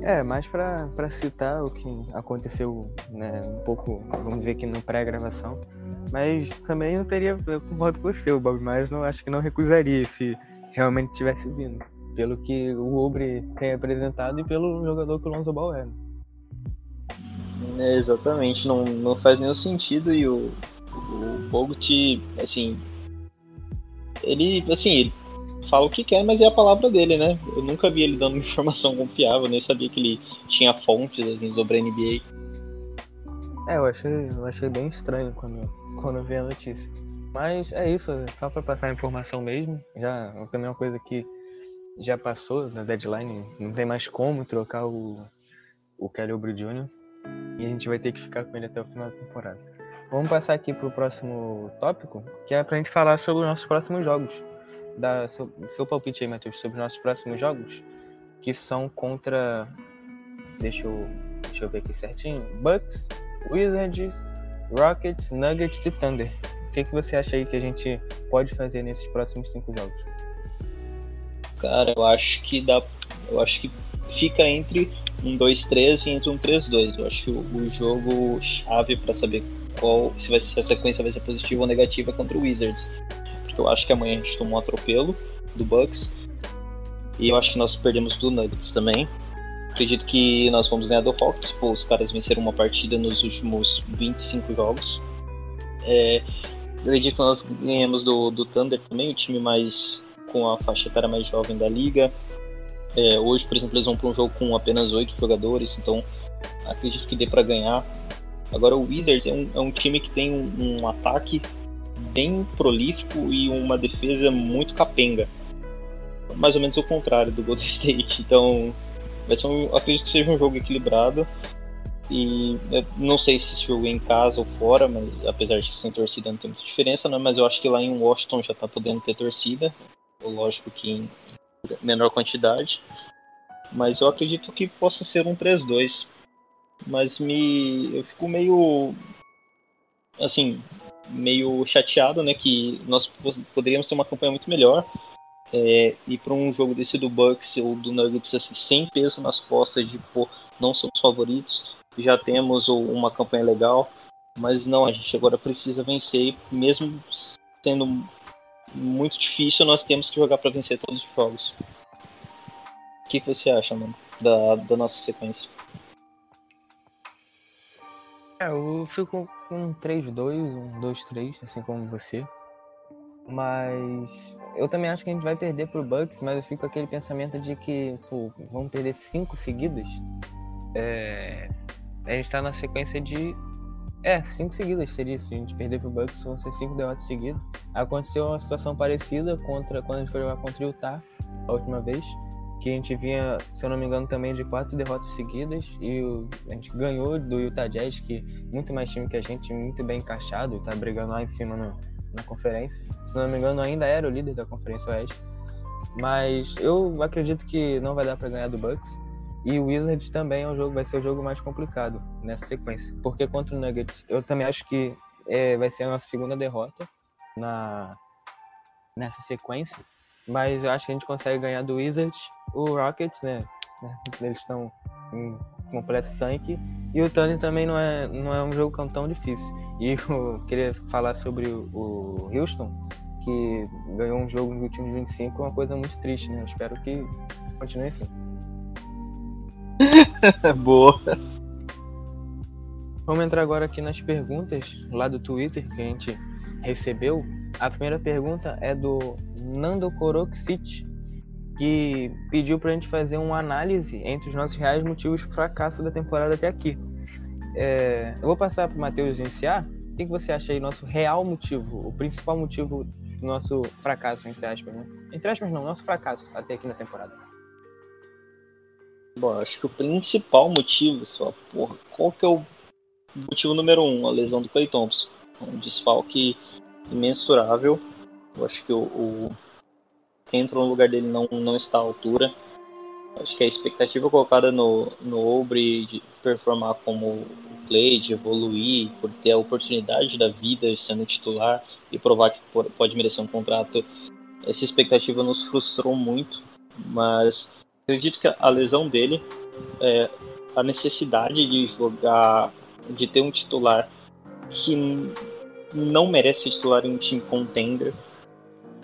A: É, mais para citar o que aconteceu né, um pouco, vamos dizer que no pré-gravação. Mas também não teria, eu concordo com você, o Bob Myers não, acho que não recusaria se realmente tivesse vindo. Pelo que o Obre tem apresentado e pelo jogador que o Lonzo Ball é. Né?
B: é. exatamente, não, não faz nenhum sentido e o, o Bogut, assim, ele, assim, ele fala o que quer, mas é a palavra dele, né? Eu nunca vi ele dando informação confiável, nem sabia que ele tinha fontes assim, sobre a NBA.
A: É, eu achei, eu achei bem estranho quando, quando vi a notícia. Mas é isso, só para passar a informação mesmo. Já também é uma coisa que já passou na deadline, não tem mais como trocar o, o Kelly Oubre Jr. E a gente vai ter que ficar com ele até o final da temporada. Vamos passar aqui para o próximo tópico, que é para a gente falar sobre os nossos próximos jogos dar seu, seu palpite aí, Matheus, sobre nossos próximos jogos, que são contra. Deixa eu, deixa eu ver aqui certinho. Bucks, Wizards, Rockets, Nuggets e Thunder. O que, que você acha aí que a gente pode fazer nesses próximos cinco jogos?
B: Cara, eu acho que dá. Eu acho que fica entre um 2-3 e entre um 3-2. Eu acho que o, o jogo chave para saber qual se, vai, se a sequência vai ser positiva ou negativa é contra o Wizards porque eu acho que amanhã a gente tomou um atropelo do Bucks. E eu acho que nós perdemos do Nuggets também. Acredito que nós vamos ganhar do Hawks, pô, os caras venceram uma partida nos últimos 25 jogos. É, acredito que nós ganhamos do, do Thunder também, o time mais com a faixa etária mais jovem da liga. É, hoje, por exemplo, eles vão para um jogo com apenas 8 jogadores, então acredito que dê para ganhar. Agora o Wizards é um, é um time que tem um, um ataque bem prolífico e uma defesa muito capenga. Mais ou menos o contrário do Golden State. Então, vai ser um, acredito que seja um jogo equilibrado. E não sei se esse jogo é em casa ou fora, mas apesar de que sem torcida não tem muita diferença, né? mas eu acho que lá em Washington já tá podendo ter torcida. Lógico que em menor quantidade. Mas eu acredito que possa ser um 3-2. Mas me. Eu fico meio. Assim, meio chateado, né? Que nós poderíamos ter uma campanha muito melhor. É, e para um jogo desse do Bucks ou do Nuggets assim, sem peso nas costas de pô, não somos favoritos, já temos uma campanha legal, mas não, a gente agora precisa vencer, mesmo sendo muito difícil, nós temos que jogar para vencer todos os jogos. O que, que você acha, mano, da, da nossa sequência?
A: É, eu fico com um 3-2, um 2-3, assim como você. Mas eu também acho que a gente vai perder pro Bucks, mas eu fico com aquele pensamento de que, pô, vamos perder cinco seguidas. É... A gente tá na sequência de. É, cinco seguidas seria isso. A gente perder pro Bucks, vão ser cinco derrotas seguidas. Aconteceu uma situação parecida contra quando a gente foi jogar contra o Utah a última vez que a gente vinha, se eu não me engano, também de quatro derrotas seguidas e a gente ganhou do Utah Jazz, que muito mais time que a gente, muito bem encaixado, tá brigando lá em cima no, na conferência. Se não me engano, ainda era o líder da Conferência Oeste. Mas eu acredito que não vai dar para ganhar do Bucks. E o Wizards também é um jogo, vai ser o jogo mais complicado nessa sequência. Porque contra o Nuggets, eu também acho que é, vai ser a nossa segunda derrota na, nessa sequência. Mas eu acho que a gente consegue ganhar do Wizards, o Rockets, né? Eles estão em completo tanque. E o Thunder também não é, não é um jogo tão difícil. E eu queria falar sobre o, o Houston, que ganhou um jogo nos últimos 25, é uma coisa muito triste, né? Eu espero que continue assim.
B: Boa.
A: Vamos entrar agora aqui nas perguntas lá do Twitter que a gente recebeu. A primeira pergunta é do Nando Koroxit, que pediu para a gente fazer uma análise entre os nossos reais motivos de fracasso da temporada até aqui. É, eu vou passar para o Matheus iniciar. O que, você acha aí, nosso real motivo, o principal motivo do nosso fracasso, entre aspas, né? Entre aspas não, nosso fracasso até aqui na temporada.
B: Bom, acho que o principal motivo, só, porra, qual que é o motivo número um? A lesão do Clay Thompson. Um desfalque imensurável. Eu acho que o, o quem entrou no lugar dele não, não está à altura. Acho que a expectativa colocada no, no Obre de performar como o Clay, de evoluir, por ter a oportunidade da vida sendo titular e provar que pode merecer um contrato, essa expectativa nos frustrou muito. Mas acredito que a lesão dele, é, a necessidade de jogar, de ter um titular que não merece titular em um time contender,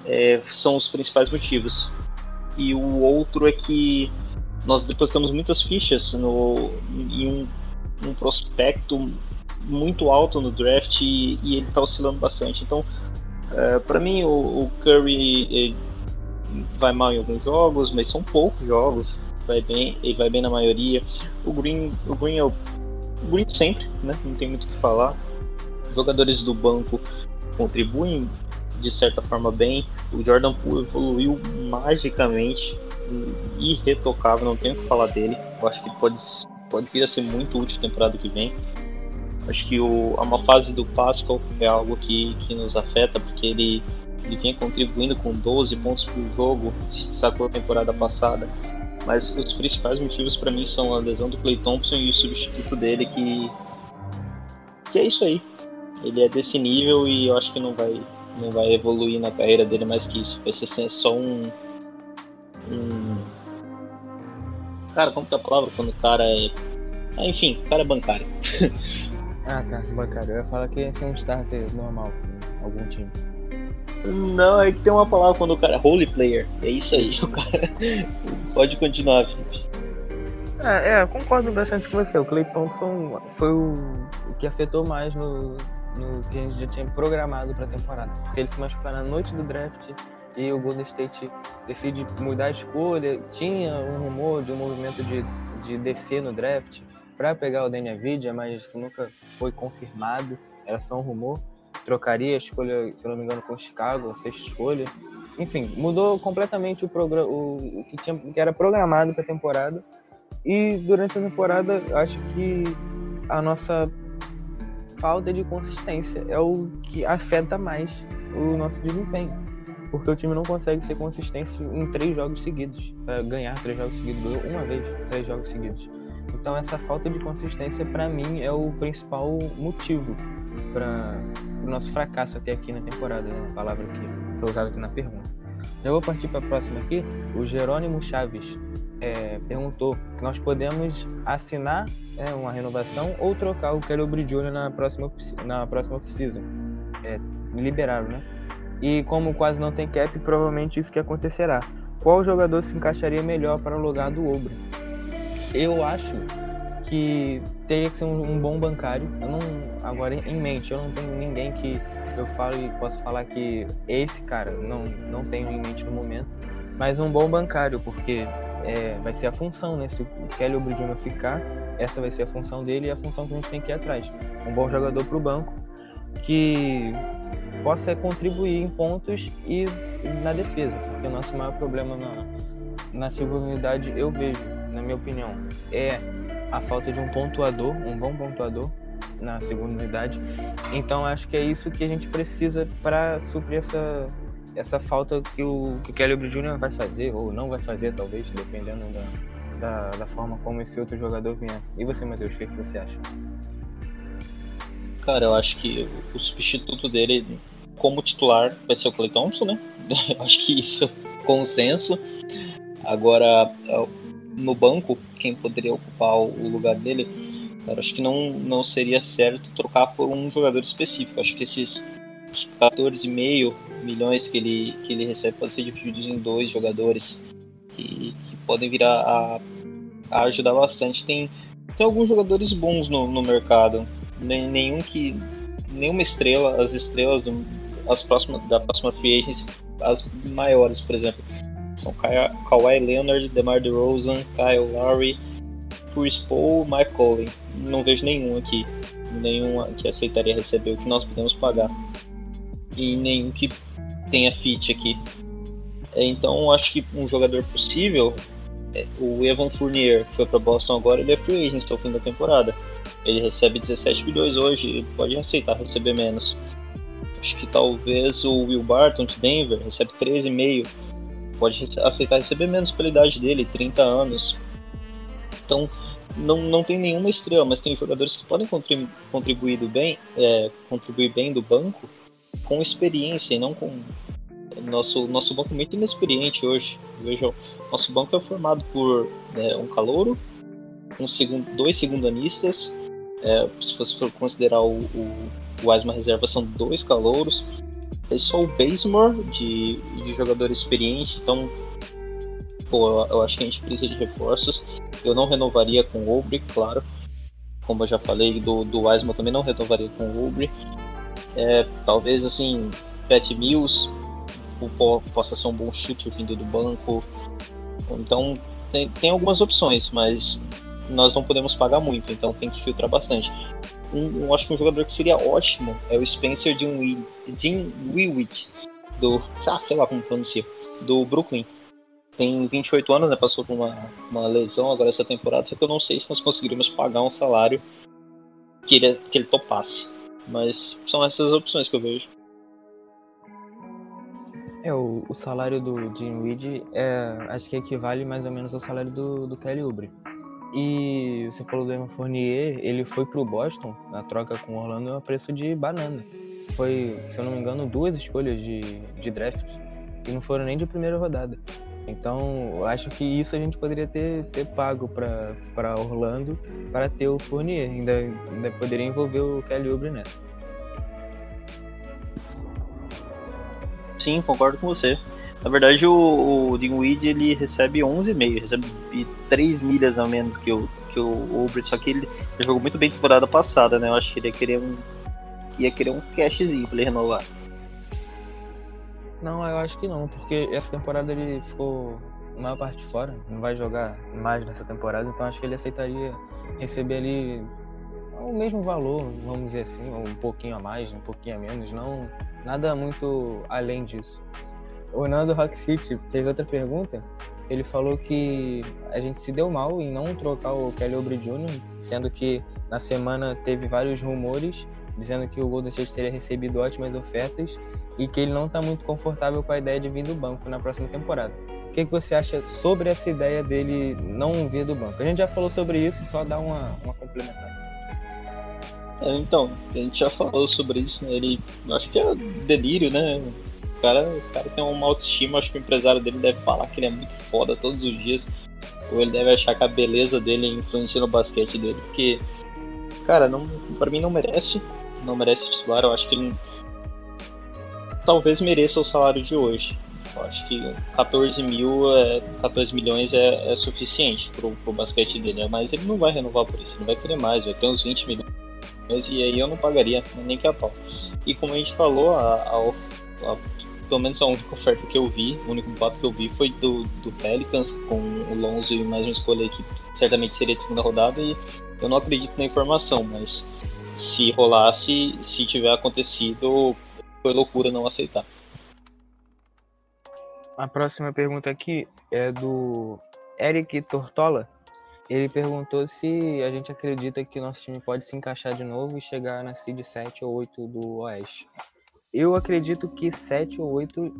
B: é, são os principais motivos. E o outro é que nós depositamos muitas fichas no, em um, um prospecto muito alto no draft e, e ele está oscilando bastante. Então, é, para mim, o, o Curry vai mal em alguns jogos, mas são poucos jogos. Vai bem, ele vai bem na maioria. O Green, o Green é o, o Green sempre, né? Não tem muito o que falar. Os jogadores do banco contribuem de certa forma bem. O Jordan Poole evoluiu magicamente, irretocável, não tenho o que falar dele. Eu acho que pode, pode vir a ser muito útil temporada que vem. Acho que o, uma fase do Pascal é algo que, que nos afeta, porque ele, ele vinha contribuindo com 12 pontos por jogo, sacou a temporada passada. Mas os principais motivos para mim são a lesão do Clay Thompson e o substituto dele, que, que é isso aí. Ele é desse nível e eu acho que não vai, não vai evoluir na carreira dele mais que isso. Vai ser só um. um... Cara, como que é a palavra quando o cara é. Ah, enfim, o cara é bancário.
A: ah tá, bancário. Eu ia falar que ia ser um starter normal algum time.
B: Não, é que tem uma palavra quando o cara é role player. É isso aí, o cara. Pode continuar, Felipe.
A: É, é, concordo bastante com você. O Clay Thompson foi o, o que afetou mais no, no que a gente já tinha programado para a temporada. Porque ele se machucou na noite do draft e o Golden State decide mudar a escolha. Tinha um rumor de um movimento de, de descer no draft, para pegar o Daniel Vidia, mas isso nunca foi confirmado, era só um rumor. Trocaria a escolha, se não me engano, com Chicago, a sexta escolha. Enfim, mudou completamente o o, o que, tinha, que era programado para a temporada. E durante a temporada, acho que a nossa falta de consistência é o que afeta mais o nosso desempenho. Porque o time não consegue ser consistente em três jogos seguidos. Ganhar três jogos seguidos, uma vez três jogos seguidos. Então essa falta de consistência para mim é o principal motivo para o nosso fracasso até aqui na temporada, né? a palavra que foi usada aqui na pergunta. Já vou partir para a próxima aqui. O Jerônimo Chaves é, perguntou nós podemos assinar é, uma renovação ou trocar o Kelly Jr. na próxima na próxima off-season. É, liberaram, né? E como quase não tem cap, provavelmente isso que acontecerá. Qual jogador se encaixaria melhor para o lugar do Oubre? Eu acho que teria que ser um, um, bom bancário. Eu não, agora em mente, eu não tenho ninguém que eu falo e posso falar que esse cara não não tenho em mente no momento, mas um bom bancário, porque é, vai ser a função, né? Se o Kelly Jr. ficar, essa vai ser a função dele e a função que a gente tem que ir atrás. Um bom jogador para o banco que possa contribuir em pontos e na defesa, porque o nosso maior problema na, na segunda unidade, eu vejo, na minha opinião, é a falta de um pontuador, um bom pontuador na segunda unidade. Então acho que é isso que a gente precisa para suprir essa, essa falta que o, que o Kelly Jr. vai fazer, ou não vai fazer, talvez, dependendo da, da, da forma como esse outro jogador vier. E você, Matheus, o que, que você acha?
B: Cara, eu acho que o substituto dele como titular vai ser o Clay Thompson, né? Eu acho que isso é consenso. Agora, é, no banco, quem poderia ocupar o lugar dele, cara, acho que não, não seria certo trocar por um jogador específico. Acho que esses 14,5 milhões que ele, que ele recebe podem ser divididos em dois jogadores que, que podem vir a, a, ajudar bastante. Tem, tem alguns jogadores bons no, no mercado, nenhum que nenhuma estrela, as estrelas do, as próximas, da próxima free agency, as maiores, por exemplo, são Kawhi Leonard, DeMar DeRozan, Kyle Lowry, Chris Paul, Mike Conley. Não vejo nenhum aqui, nenhum que aceitaria receber o que nós podemos pagar e nenhum que tenha fit aqui. É, então, acho que um jogador possível, é, o Evan Fournier, que foi para Boston agora, ele é free agent ao fim da temporada. Ele recebe 17 milhões hoje, ele pode aceitar receber menos. Acho que talvez o Will Barton de Denver recebe 13,5. Pode aceitar receber menos pela idade dele, 30 anos. Então, não, não tem nenhuma estrela, mas tem jogadores que podem contribuir bem, é, contribuir bem do banco com experiência e não com nosso nosso banco é muito inexperiente hoje. Veja, nosso banco é formado por é, um calouro, um segundo, dois segundanistas. É, se você for considerar o, o o Asma reserva são dois calouros. É só o Basemore de, de jogador experiente, então pô, eu acho que a gente precisa de reforços. Eu não renovaria com o Obre, claro. Como eu já falei, do, do Asma também não renovaria com o Obre. É, talvez assim, Pat Mills possa ser um bom shooter vindo do banco. Então tem, tem algumas opções, mas nós não podemos pagar muito, então tem que filtrar bastante um, um, acho que um jogador que seria ótimo é o Spencer Dinwiddie, do, ah, sei lá como pronuncia, do Brooklyn. Tem 28 anos, né, passou por uma, uma lesão agora essa temporada, só que eu não sei se nós conseguiríamos pagar um salário que ele, que ele topasse. Mas são essas opções que eu vejo.
A: É, o, o salário do Dinwiddie é, acho que equivale mais ou menos ao salário do, do Kelly Oubre. E você falou do Evan Fournier, ele foi pro Boston na troca com o Orlando a preço de banana. Foi, se eu não me engano, duas escolhas de, de draft e não foram nem de primeira rodada. Então, acho que isso a gente poderia ter, ter pago para Orlando para ter o Fournier. Ainda, ainda poderia envolver o Kelly Oubre nessa.
B: Sim, concordo com você. Na verdade, o, o Dinwiddie ele recebe 11,5, recebe 3 milhas a menos que o, que o Uber, só que ele, ele jogou muito bem temporada passada, né? Eu acho que ele ia querer um, ia querer um cashzinho pra ele renovar.
A: Não, eu acho que não, porque essa temporada ele ficou a maior parte fora, não vai jogar mais nessa temporada, então acho que ele aceitaria receber ali o mesmo valor, vamos dizer assim, um pouquinho a mais, um pouquinho a menos, não nada muito além disso. O Nando Rock City fez outra pergunta. Ele falou que a gente se deu mal em não trocar o Kelly Oubre Jr., sendo que na semana teve vários rumores dizendo que o Golden State teria recebido ótimas ofertas e que ele não está muito confortável com a ideia de vir do banco na próxima temporada. O que, que você acha sobre essa ideia dele não vir do banco? A gente já falou sobre isso, só dá uma, uma complementar.
B: É, então, a gente já falou sobre isso, né? Ele acho que é delírio, né? O cara, o cara tem uma autoestima, acho que o empresário dele deve falar que ele é muito foda todos os dias. Ou ele deve achar que a beleza dele influencia no basquete dele, porque, cara, não, pra mim não merece. Não merece titular, eu acho que ele talvez mereça o salário de hoje. Eu acho que 14 mil, é, 14 milhões é, é suficiente pro, pro basquete dele, mas ele não vai renovar por isso, ele vai querer mais, vai ter uns 20 milhões e aí eu não pagaria nem que a pau. E como a gente falou, a, a, a, pelo menos a única oferta que eu vi, o único fato que eu vi foi do, do Pelicans com o Lonzo e mais uma escolha que certamente seria de segunda rodada e eu não acredito na informação, mas se rolasse, se tiver acontecido, foi loucura não aceitar.
A: A próxima pergunta aqui é do Eric Tortola ele perguntou se a gente acredita que nosso time pode se encaixar de novo e chegar na seed 7 ou 8 do Oeste. Eu acredito que 7 ou 8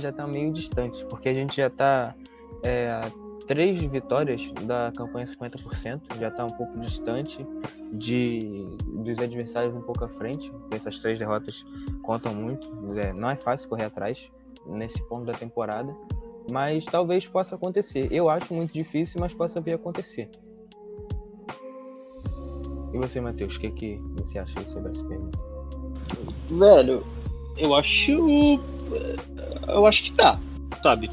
A: já está meio distante, porque a gente já está é, três vitórias da campanha 50%, já está um pouco distante de dos adversários um pouco à frente, essas três derrotas contam muito, é, não é fácil correr atrás nesse ponto da temporada mas talvez possa acontecer. Eu acho muito difícil, mas possa vir a acontecer. E você, Matheus, o que, que você acha sobre essa pergunta?
B: Velho, eu acho. Eu acho que dá, sabe?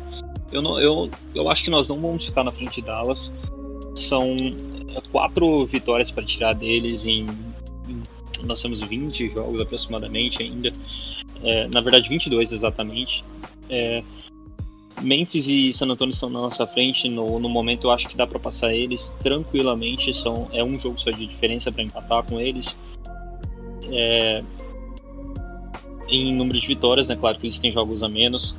B: Eu, não, eu, eu acho que nós não vamos ficar na frente de Dallas. São quatro vitórias para tirar deles em, em, Nós temos 20 jogos aproximadamente ainda. É, na verdade, 22 exatamente. É, Memphis e San Antonio estão na nossa frente. No, no momento, eu acho que dá para passar eles tranquilamente. São, é um jogo só de diferença para empatar com eles. É, em número de vitórias, né? Claro que eles têm jogos a menos.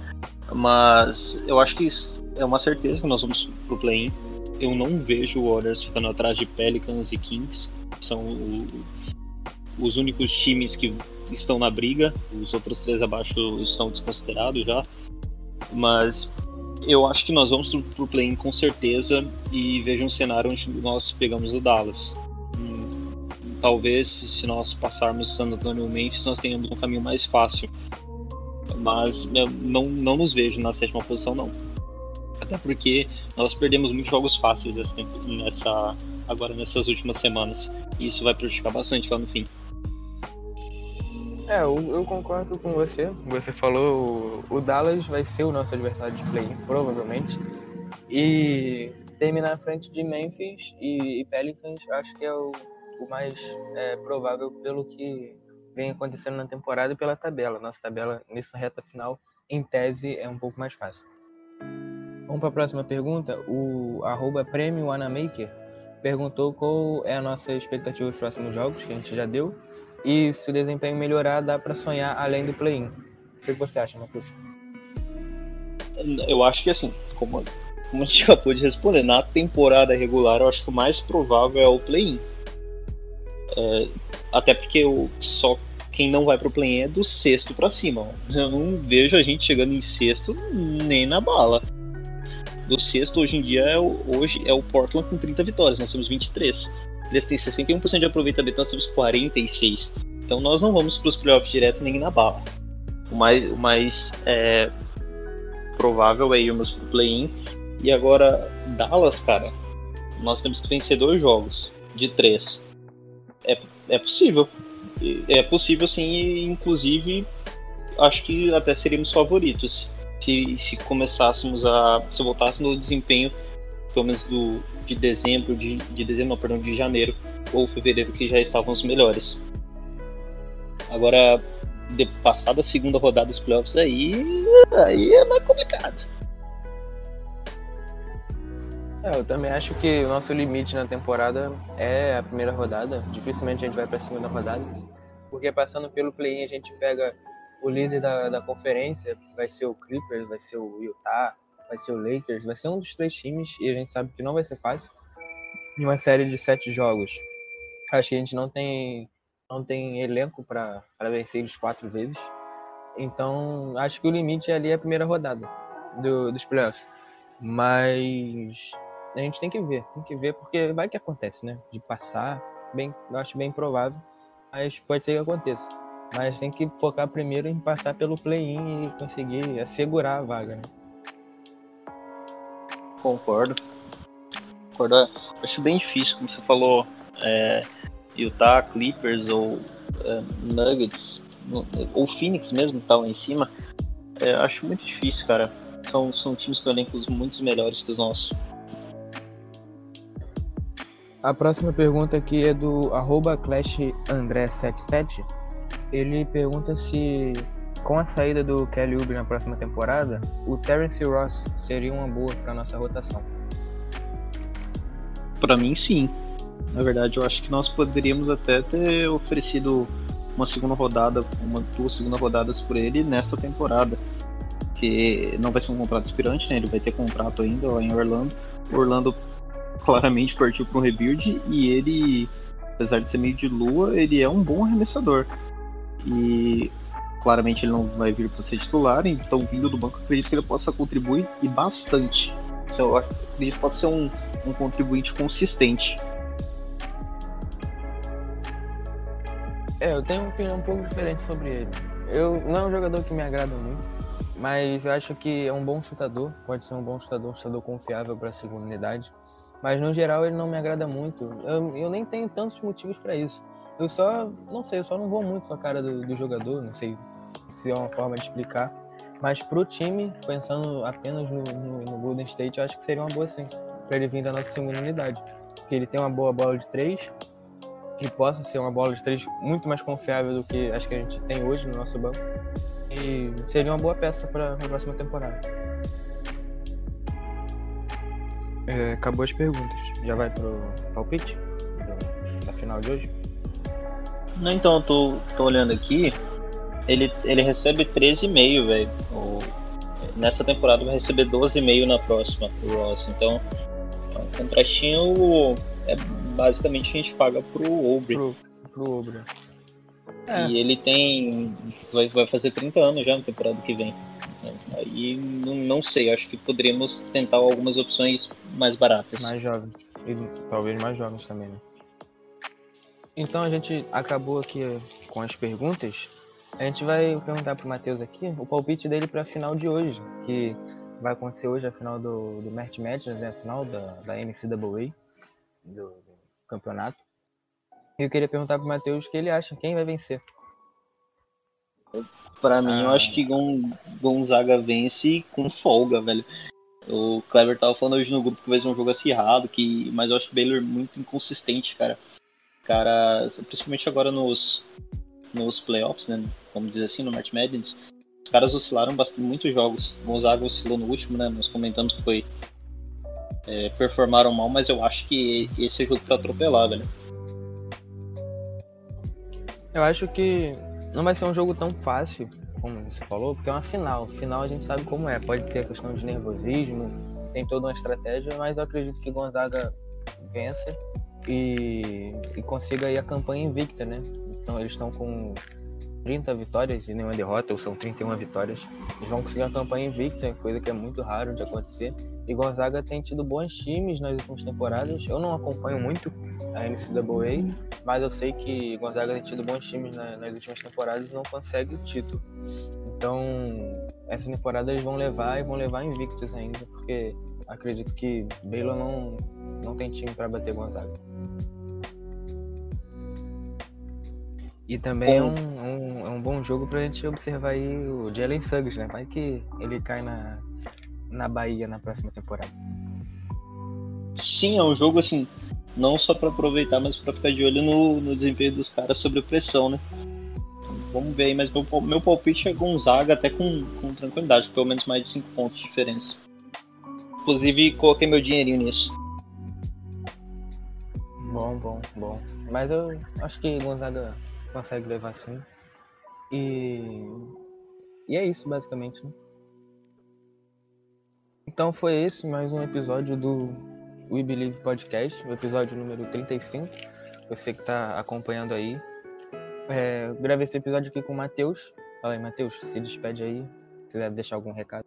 B: Mas eu acho que é uma certeza que nós vamos pro play-in. Eu não vejo o Warriors ficando atrás de Pelicans e Kings. São o, os únicos times que estão na briga. Os outros três abaixo estão desconsiderados já. Mas eu acho que nós vamos pro play-in com certeza e vejo um cenário onde nós pegamos o Dallas. Talvez se nós passarmos e Memphis nós tenhamos um caminho mais fácil. Mas não, não nos vejo na sétima posição não. Até porque nós perdemos muitos jogos fáceis nessa, agora nessas últimas semanas. E isso vai prejudicar bastante lá no fim.
A: É, eu, eu, concordo com você. Você falou o Dallas vai ser o nosso adversário de play, provavelmente. E terminar à frente de Memphis e, e Pelicans acho que é o, o mais é, provável pelo que vem acontecendo na temporada e pela tabela. Nossa tabela nessa reta final, em tese, é um pouco mais fácil. Vamos para a próxima pergunta. O arroba perguntou qual é a nossa expectativa dos próximos jogos, que a gente já deu. E se o desempenho melhorar, dá para sonhar além do play-in. O que você acha, Marcos?
B: Eu acho que assim, como, como a gente acabou de responder, na temporada regular eu acho que o mais provável é o play-in. É, até porque o, só quem não vai pro play-in é do sexto para cima. Eu não vejo a gente chegando em sexto nem na bala. Do sexto hoje em dia é o, hoje é o Portland com 30 vitórias, nós temos 23 eles têm 61% de aproveitamento, nós temos 46%. Então nós não vamos para os playoffs direto nem na bala. O mais, o mais é, provável é irmos para o play-in. E agora, Dallas, cara, nós temos que vencer dois jogos de três. É, possível. É possível sim, inclusive acho que até seríamos favoritos se, se começássemos a. se voltássemos no desempenho pelo menos do, de dezembro, de, de dezembro, não, perdão, de janeiro ou fevereiro, que já estavam os melhores. Agora, de, passada a segunda rodada dos playoffs, aí, aí é mais complicado.
A: É, eu também acho que o nosso limite na temporada é a primeira rodada. Dificilmente a gente vai para a segunda rodada. Porque passando pelo play-in a gente pega o líder da, da conferência, vai ser o Clippers, vai ser o Utah, vai ser o Lakers, vai ser um dos três times e a gente sabe que não vai ser fácil. Em uma série de sete jogos, acho que a gente não tem, não tem elenco para vencer eles quatro vezes. Então, acho que o limite ali é a primeira rodada do, dos playoffs. Mas a gente tem que ver, tem que ver, porque vai que acontece, né? De passar, bem, eu acho bem provável, mas pode ser que aconteça. Mas tem que focar primeiro em passar pelo play-in e conseguir assegurar a vaga, né?
B: Concordo. Concordo. Acho bem difícil, como você falou, é, Utah, Clippers ou é, Nuggets, ou Phoenix mesmo, tá lá em cima. É, acho muito difícil, cara. São, são times com elencos muito melhores que os nossos.
A: A próxima pergunta aqui é do arroba ClashAndré77. Ele pergunta se, com a saída do Kelly Oubre na próxima temporada, o Terence Ross seria uma boa para nossa rotação.
B: Para mim, sim. Na verdade, eu acho que nós poderíamos até ter oferecido uma segunda rodada, uma duas segundas rodadas por ele nesta temporada. Que não vai ser um contrato aspirante, né? Ele vai ter contrato ainda em Orlando. O Orlando claramente partiu para um rebuild e ele, apesar de ser meio de lua, ele é um bom arremessador. E claramente ele não vai vir para ser titular, então vindo do banco, acredito que ele possa contribuir e bastante. Então, eu acredito que pode ser um, um contribuinte consistente.
A: É, eu tenho uma opinião um pouco diferente sobre ele. Eu não é um jogador que me agrada muito, mas eu acho que é um bom chutador, pode ser um bom chutador, um chutador confiável para a segunda unidade. Mas no geral ele não me agrada muito. Eu, eu nem tenho tantos motivos para isso. Eu só, não sei, eu só não vou muito com a cara do, do jogador, não sei se é uma forma de explicar. Mas pro time, pensando apenas no, no, no, Golden State, eu acho que seria uma boa sim, para ele vir da nossa segunda unidade. Porque ele tem uma boa bola de três, que possa ser uma bola de três muito mais confiável do que acho que a gente tem hoje no nosso banco. E seria uma boa peça para a próxima temporada. É, acabou as perguntas. Já vai pro palpite da final de hoje?
B: Não, então, eu tô, tô olhando aqui. Ele, ele recebe 13,5, velho. Nessa temporada vai receber 12,5 na próxima, o Ross. Então, é um contratinho é basicamente a gente paga pro Obre.
A: Pro, pro Obre.
B: É. E ele tem. Vai, vai fazer 30 anos já na temporada que vem. Aí não, não sei, acho que poderíamos tentar algumas opções mais baratas.
A: Mais jovens. E talvez mais jovens também, né? Então a gente acabou aqui com as perguntas. A gente vai perguntar pro Matheus aqui o palpite dele para a final de hoje, que vai acontecer hoje a final do, do Mert Madness, né? a final da, da NCAA, do, do campeonato. E eu queria perguntar pro Matheus o que ele acha, quem vai vencer.
B: Para mim, ah. eu acho que Gon, Gonzaga vence com folga, velho. O Clever tava falando hoje no grupo que vai ser um jogo acirrado, que... mas eu acho o Baylor muito inconsistente, cara. Cara, principalmente agora nos, nos playoffs, né? Vamos dizer assim, no March Madness, os caras oscilaram bastante, muitos jogos. O Gonzaga oscilou no último, né? Nós comentamos que foi. É, performaram mal, mas eu acho que esse é jogo pra atropelar, velho.
A: Eu acho que não vai ser um jogo tão fácil, como você falou, porque é uma final. Final a gente sabe como é. Pode ter a questão de nervosismo, tem toda uma estratégia, mas eu acredito que Gonzaga vença e, e consiga aí a campanha invicta, né? Então eles estão com 30 vitórias e nenhuma derrota, ou são 31 vitórias. Eles vão conseguir a campanha invicta, coisa que é muito raro de acontecer. E Gonzaga tem tido bons times nas últimas temporadas. Eu não acompanho muito a NCAA, mas eu sei que Gonzaga tem tido bons times nas últimas temporadas e não consegue o título. Então, essa temporada eles vão levar e vão levar invictos ainda, porque acredito que Baylor não, não tem time para bater Gonzaga. E também é um, um, é um bom jogo pra gente observar aí o Jalen Suggs, né? Vai que ele cai na, na Bahia na próxima temporada.
B: Sim, é um jogo assim, não só para aproveitar, mas para ficar de olho no, no desempenho dos caras sobre pressão, né? Vamos ver aí, mas meu, meu palpite é Gonzaga até com, com tranquilidade, pelo menos mais de 5 pontos de diferença. Inclusive, coloquei meu dinheirinho nisso.
A: Bom, bom, bom. Mas eu acho que Gonzaga consegue levar sim. E. E é isso, basicamente. Né? Então foi esse mais um episódio do We Believe Podcast, o episódio número 35. Você que está acompanhando aí. É, gravei esse episódio aqui com o Matheus. Fala aí, Matheus, se despede aí. Se quiser deixar algum recado.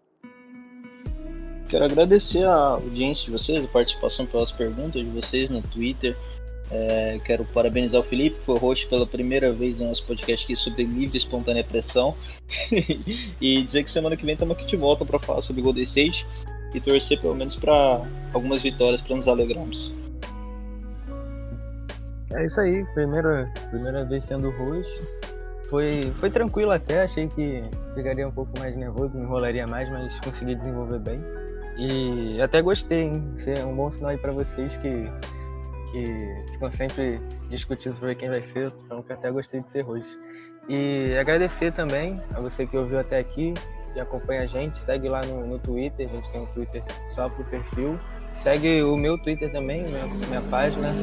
B: Quero agradecer a audiência de vocês, a participação pelas perguntas de vocês no Twitter. É, quero parabenizar o Felipe, que foi host pela primeira vez no nosso podcast aqui sobre livre espontânea pressão. e dizer que semana que vem estamos aqui de volta para falar sobre Golden State e torcer pelo menos para algumas vitórias para nos alegrarmos.
A: É isso aí, primeira, primeira vez sendo host. Foi, foi tranquilo até, achei que ficaria um pouco mais nervoso, me enrolaria mais, mas consegui desenvolver bem. E até gostei, hein? Isso é um bom sinal aí pra vocês que, que ficam sempre discutindo sobre quem vai ser, então até gostei de ser host. E agradecer também a você que ouviu até aqui e acompanha a gente, segue lá no, no Twitter, a gente tem um Twitter só pro perfil. Segue o meu Twitter também, minha, minha página,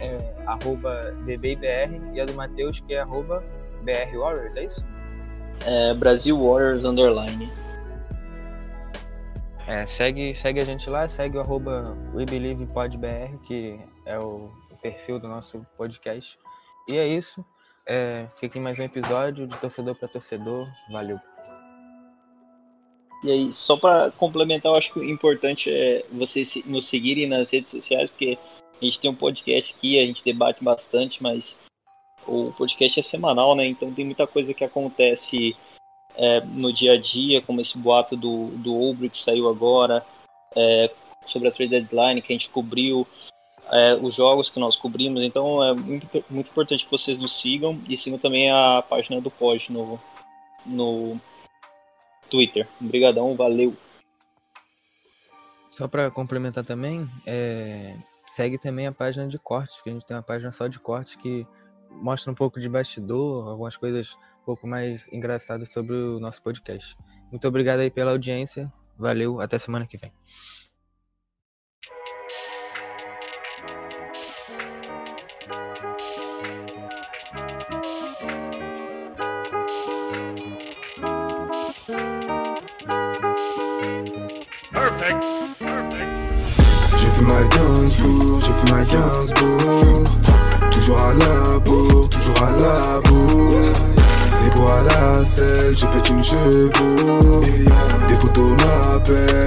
A: é arroba DBIBR e a do Matheus que é arroba BR Warriors, é isso?
B: É Brasil Warriors Underline.
A: É, segue, segue a gente lá, segue o arroba WeBelievePodBR, que é o perfil do nosso podcast. E é isso. É, fica mais um episódio de torcedor para torcedor. Valeu.
B: E aí, só para complementar, eu acho que o importante é vocês nos seguirem nas redes sociais, porque a gente tem um podcast aqui, a gente debate bastante, mas o podcast é semanal, né? Então tem muita coisa que acontece é, no dia a dia, como esse boato do, do que saiu agora, é, sobre a trade deadline que a gente cobriu, é, os jogos que nós cobrimos. Então é muito, muito importante que vocês nos sigam e sigam também a página do Pod no, no Twitter. Obrigadão, valeu.
A: Só para complementar também, é, segue também a página de cortes, que a gente tem uma página só de cortes que mostra um pouco de bastidor, algumas coisas um pouco mais engraçadas sobre o nosso podcast. Muito obrigado aí pela audiência. Valeu, até semana que vem.
C: fais ma Gainsbourg, j'ai fait ma Gainsbourg Toujours à la bourre, toujours à la bourre Zéro à la selle, je pète une cheveux Des photos m'appellent.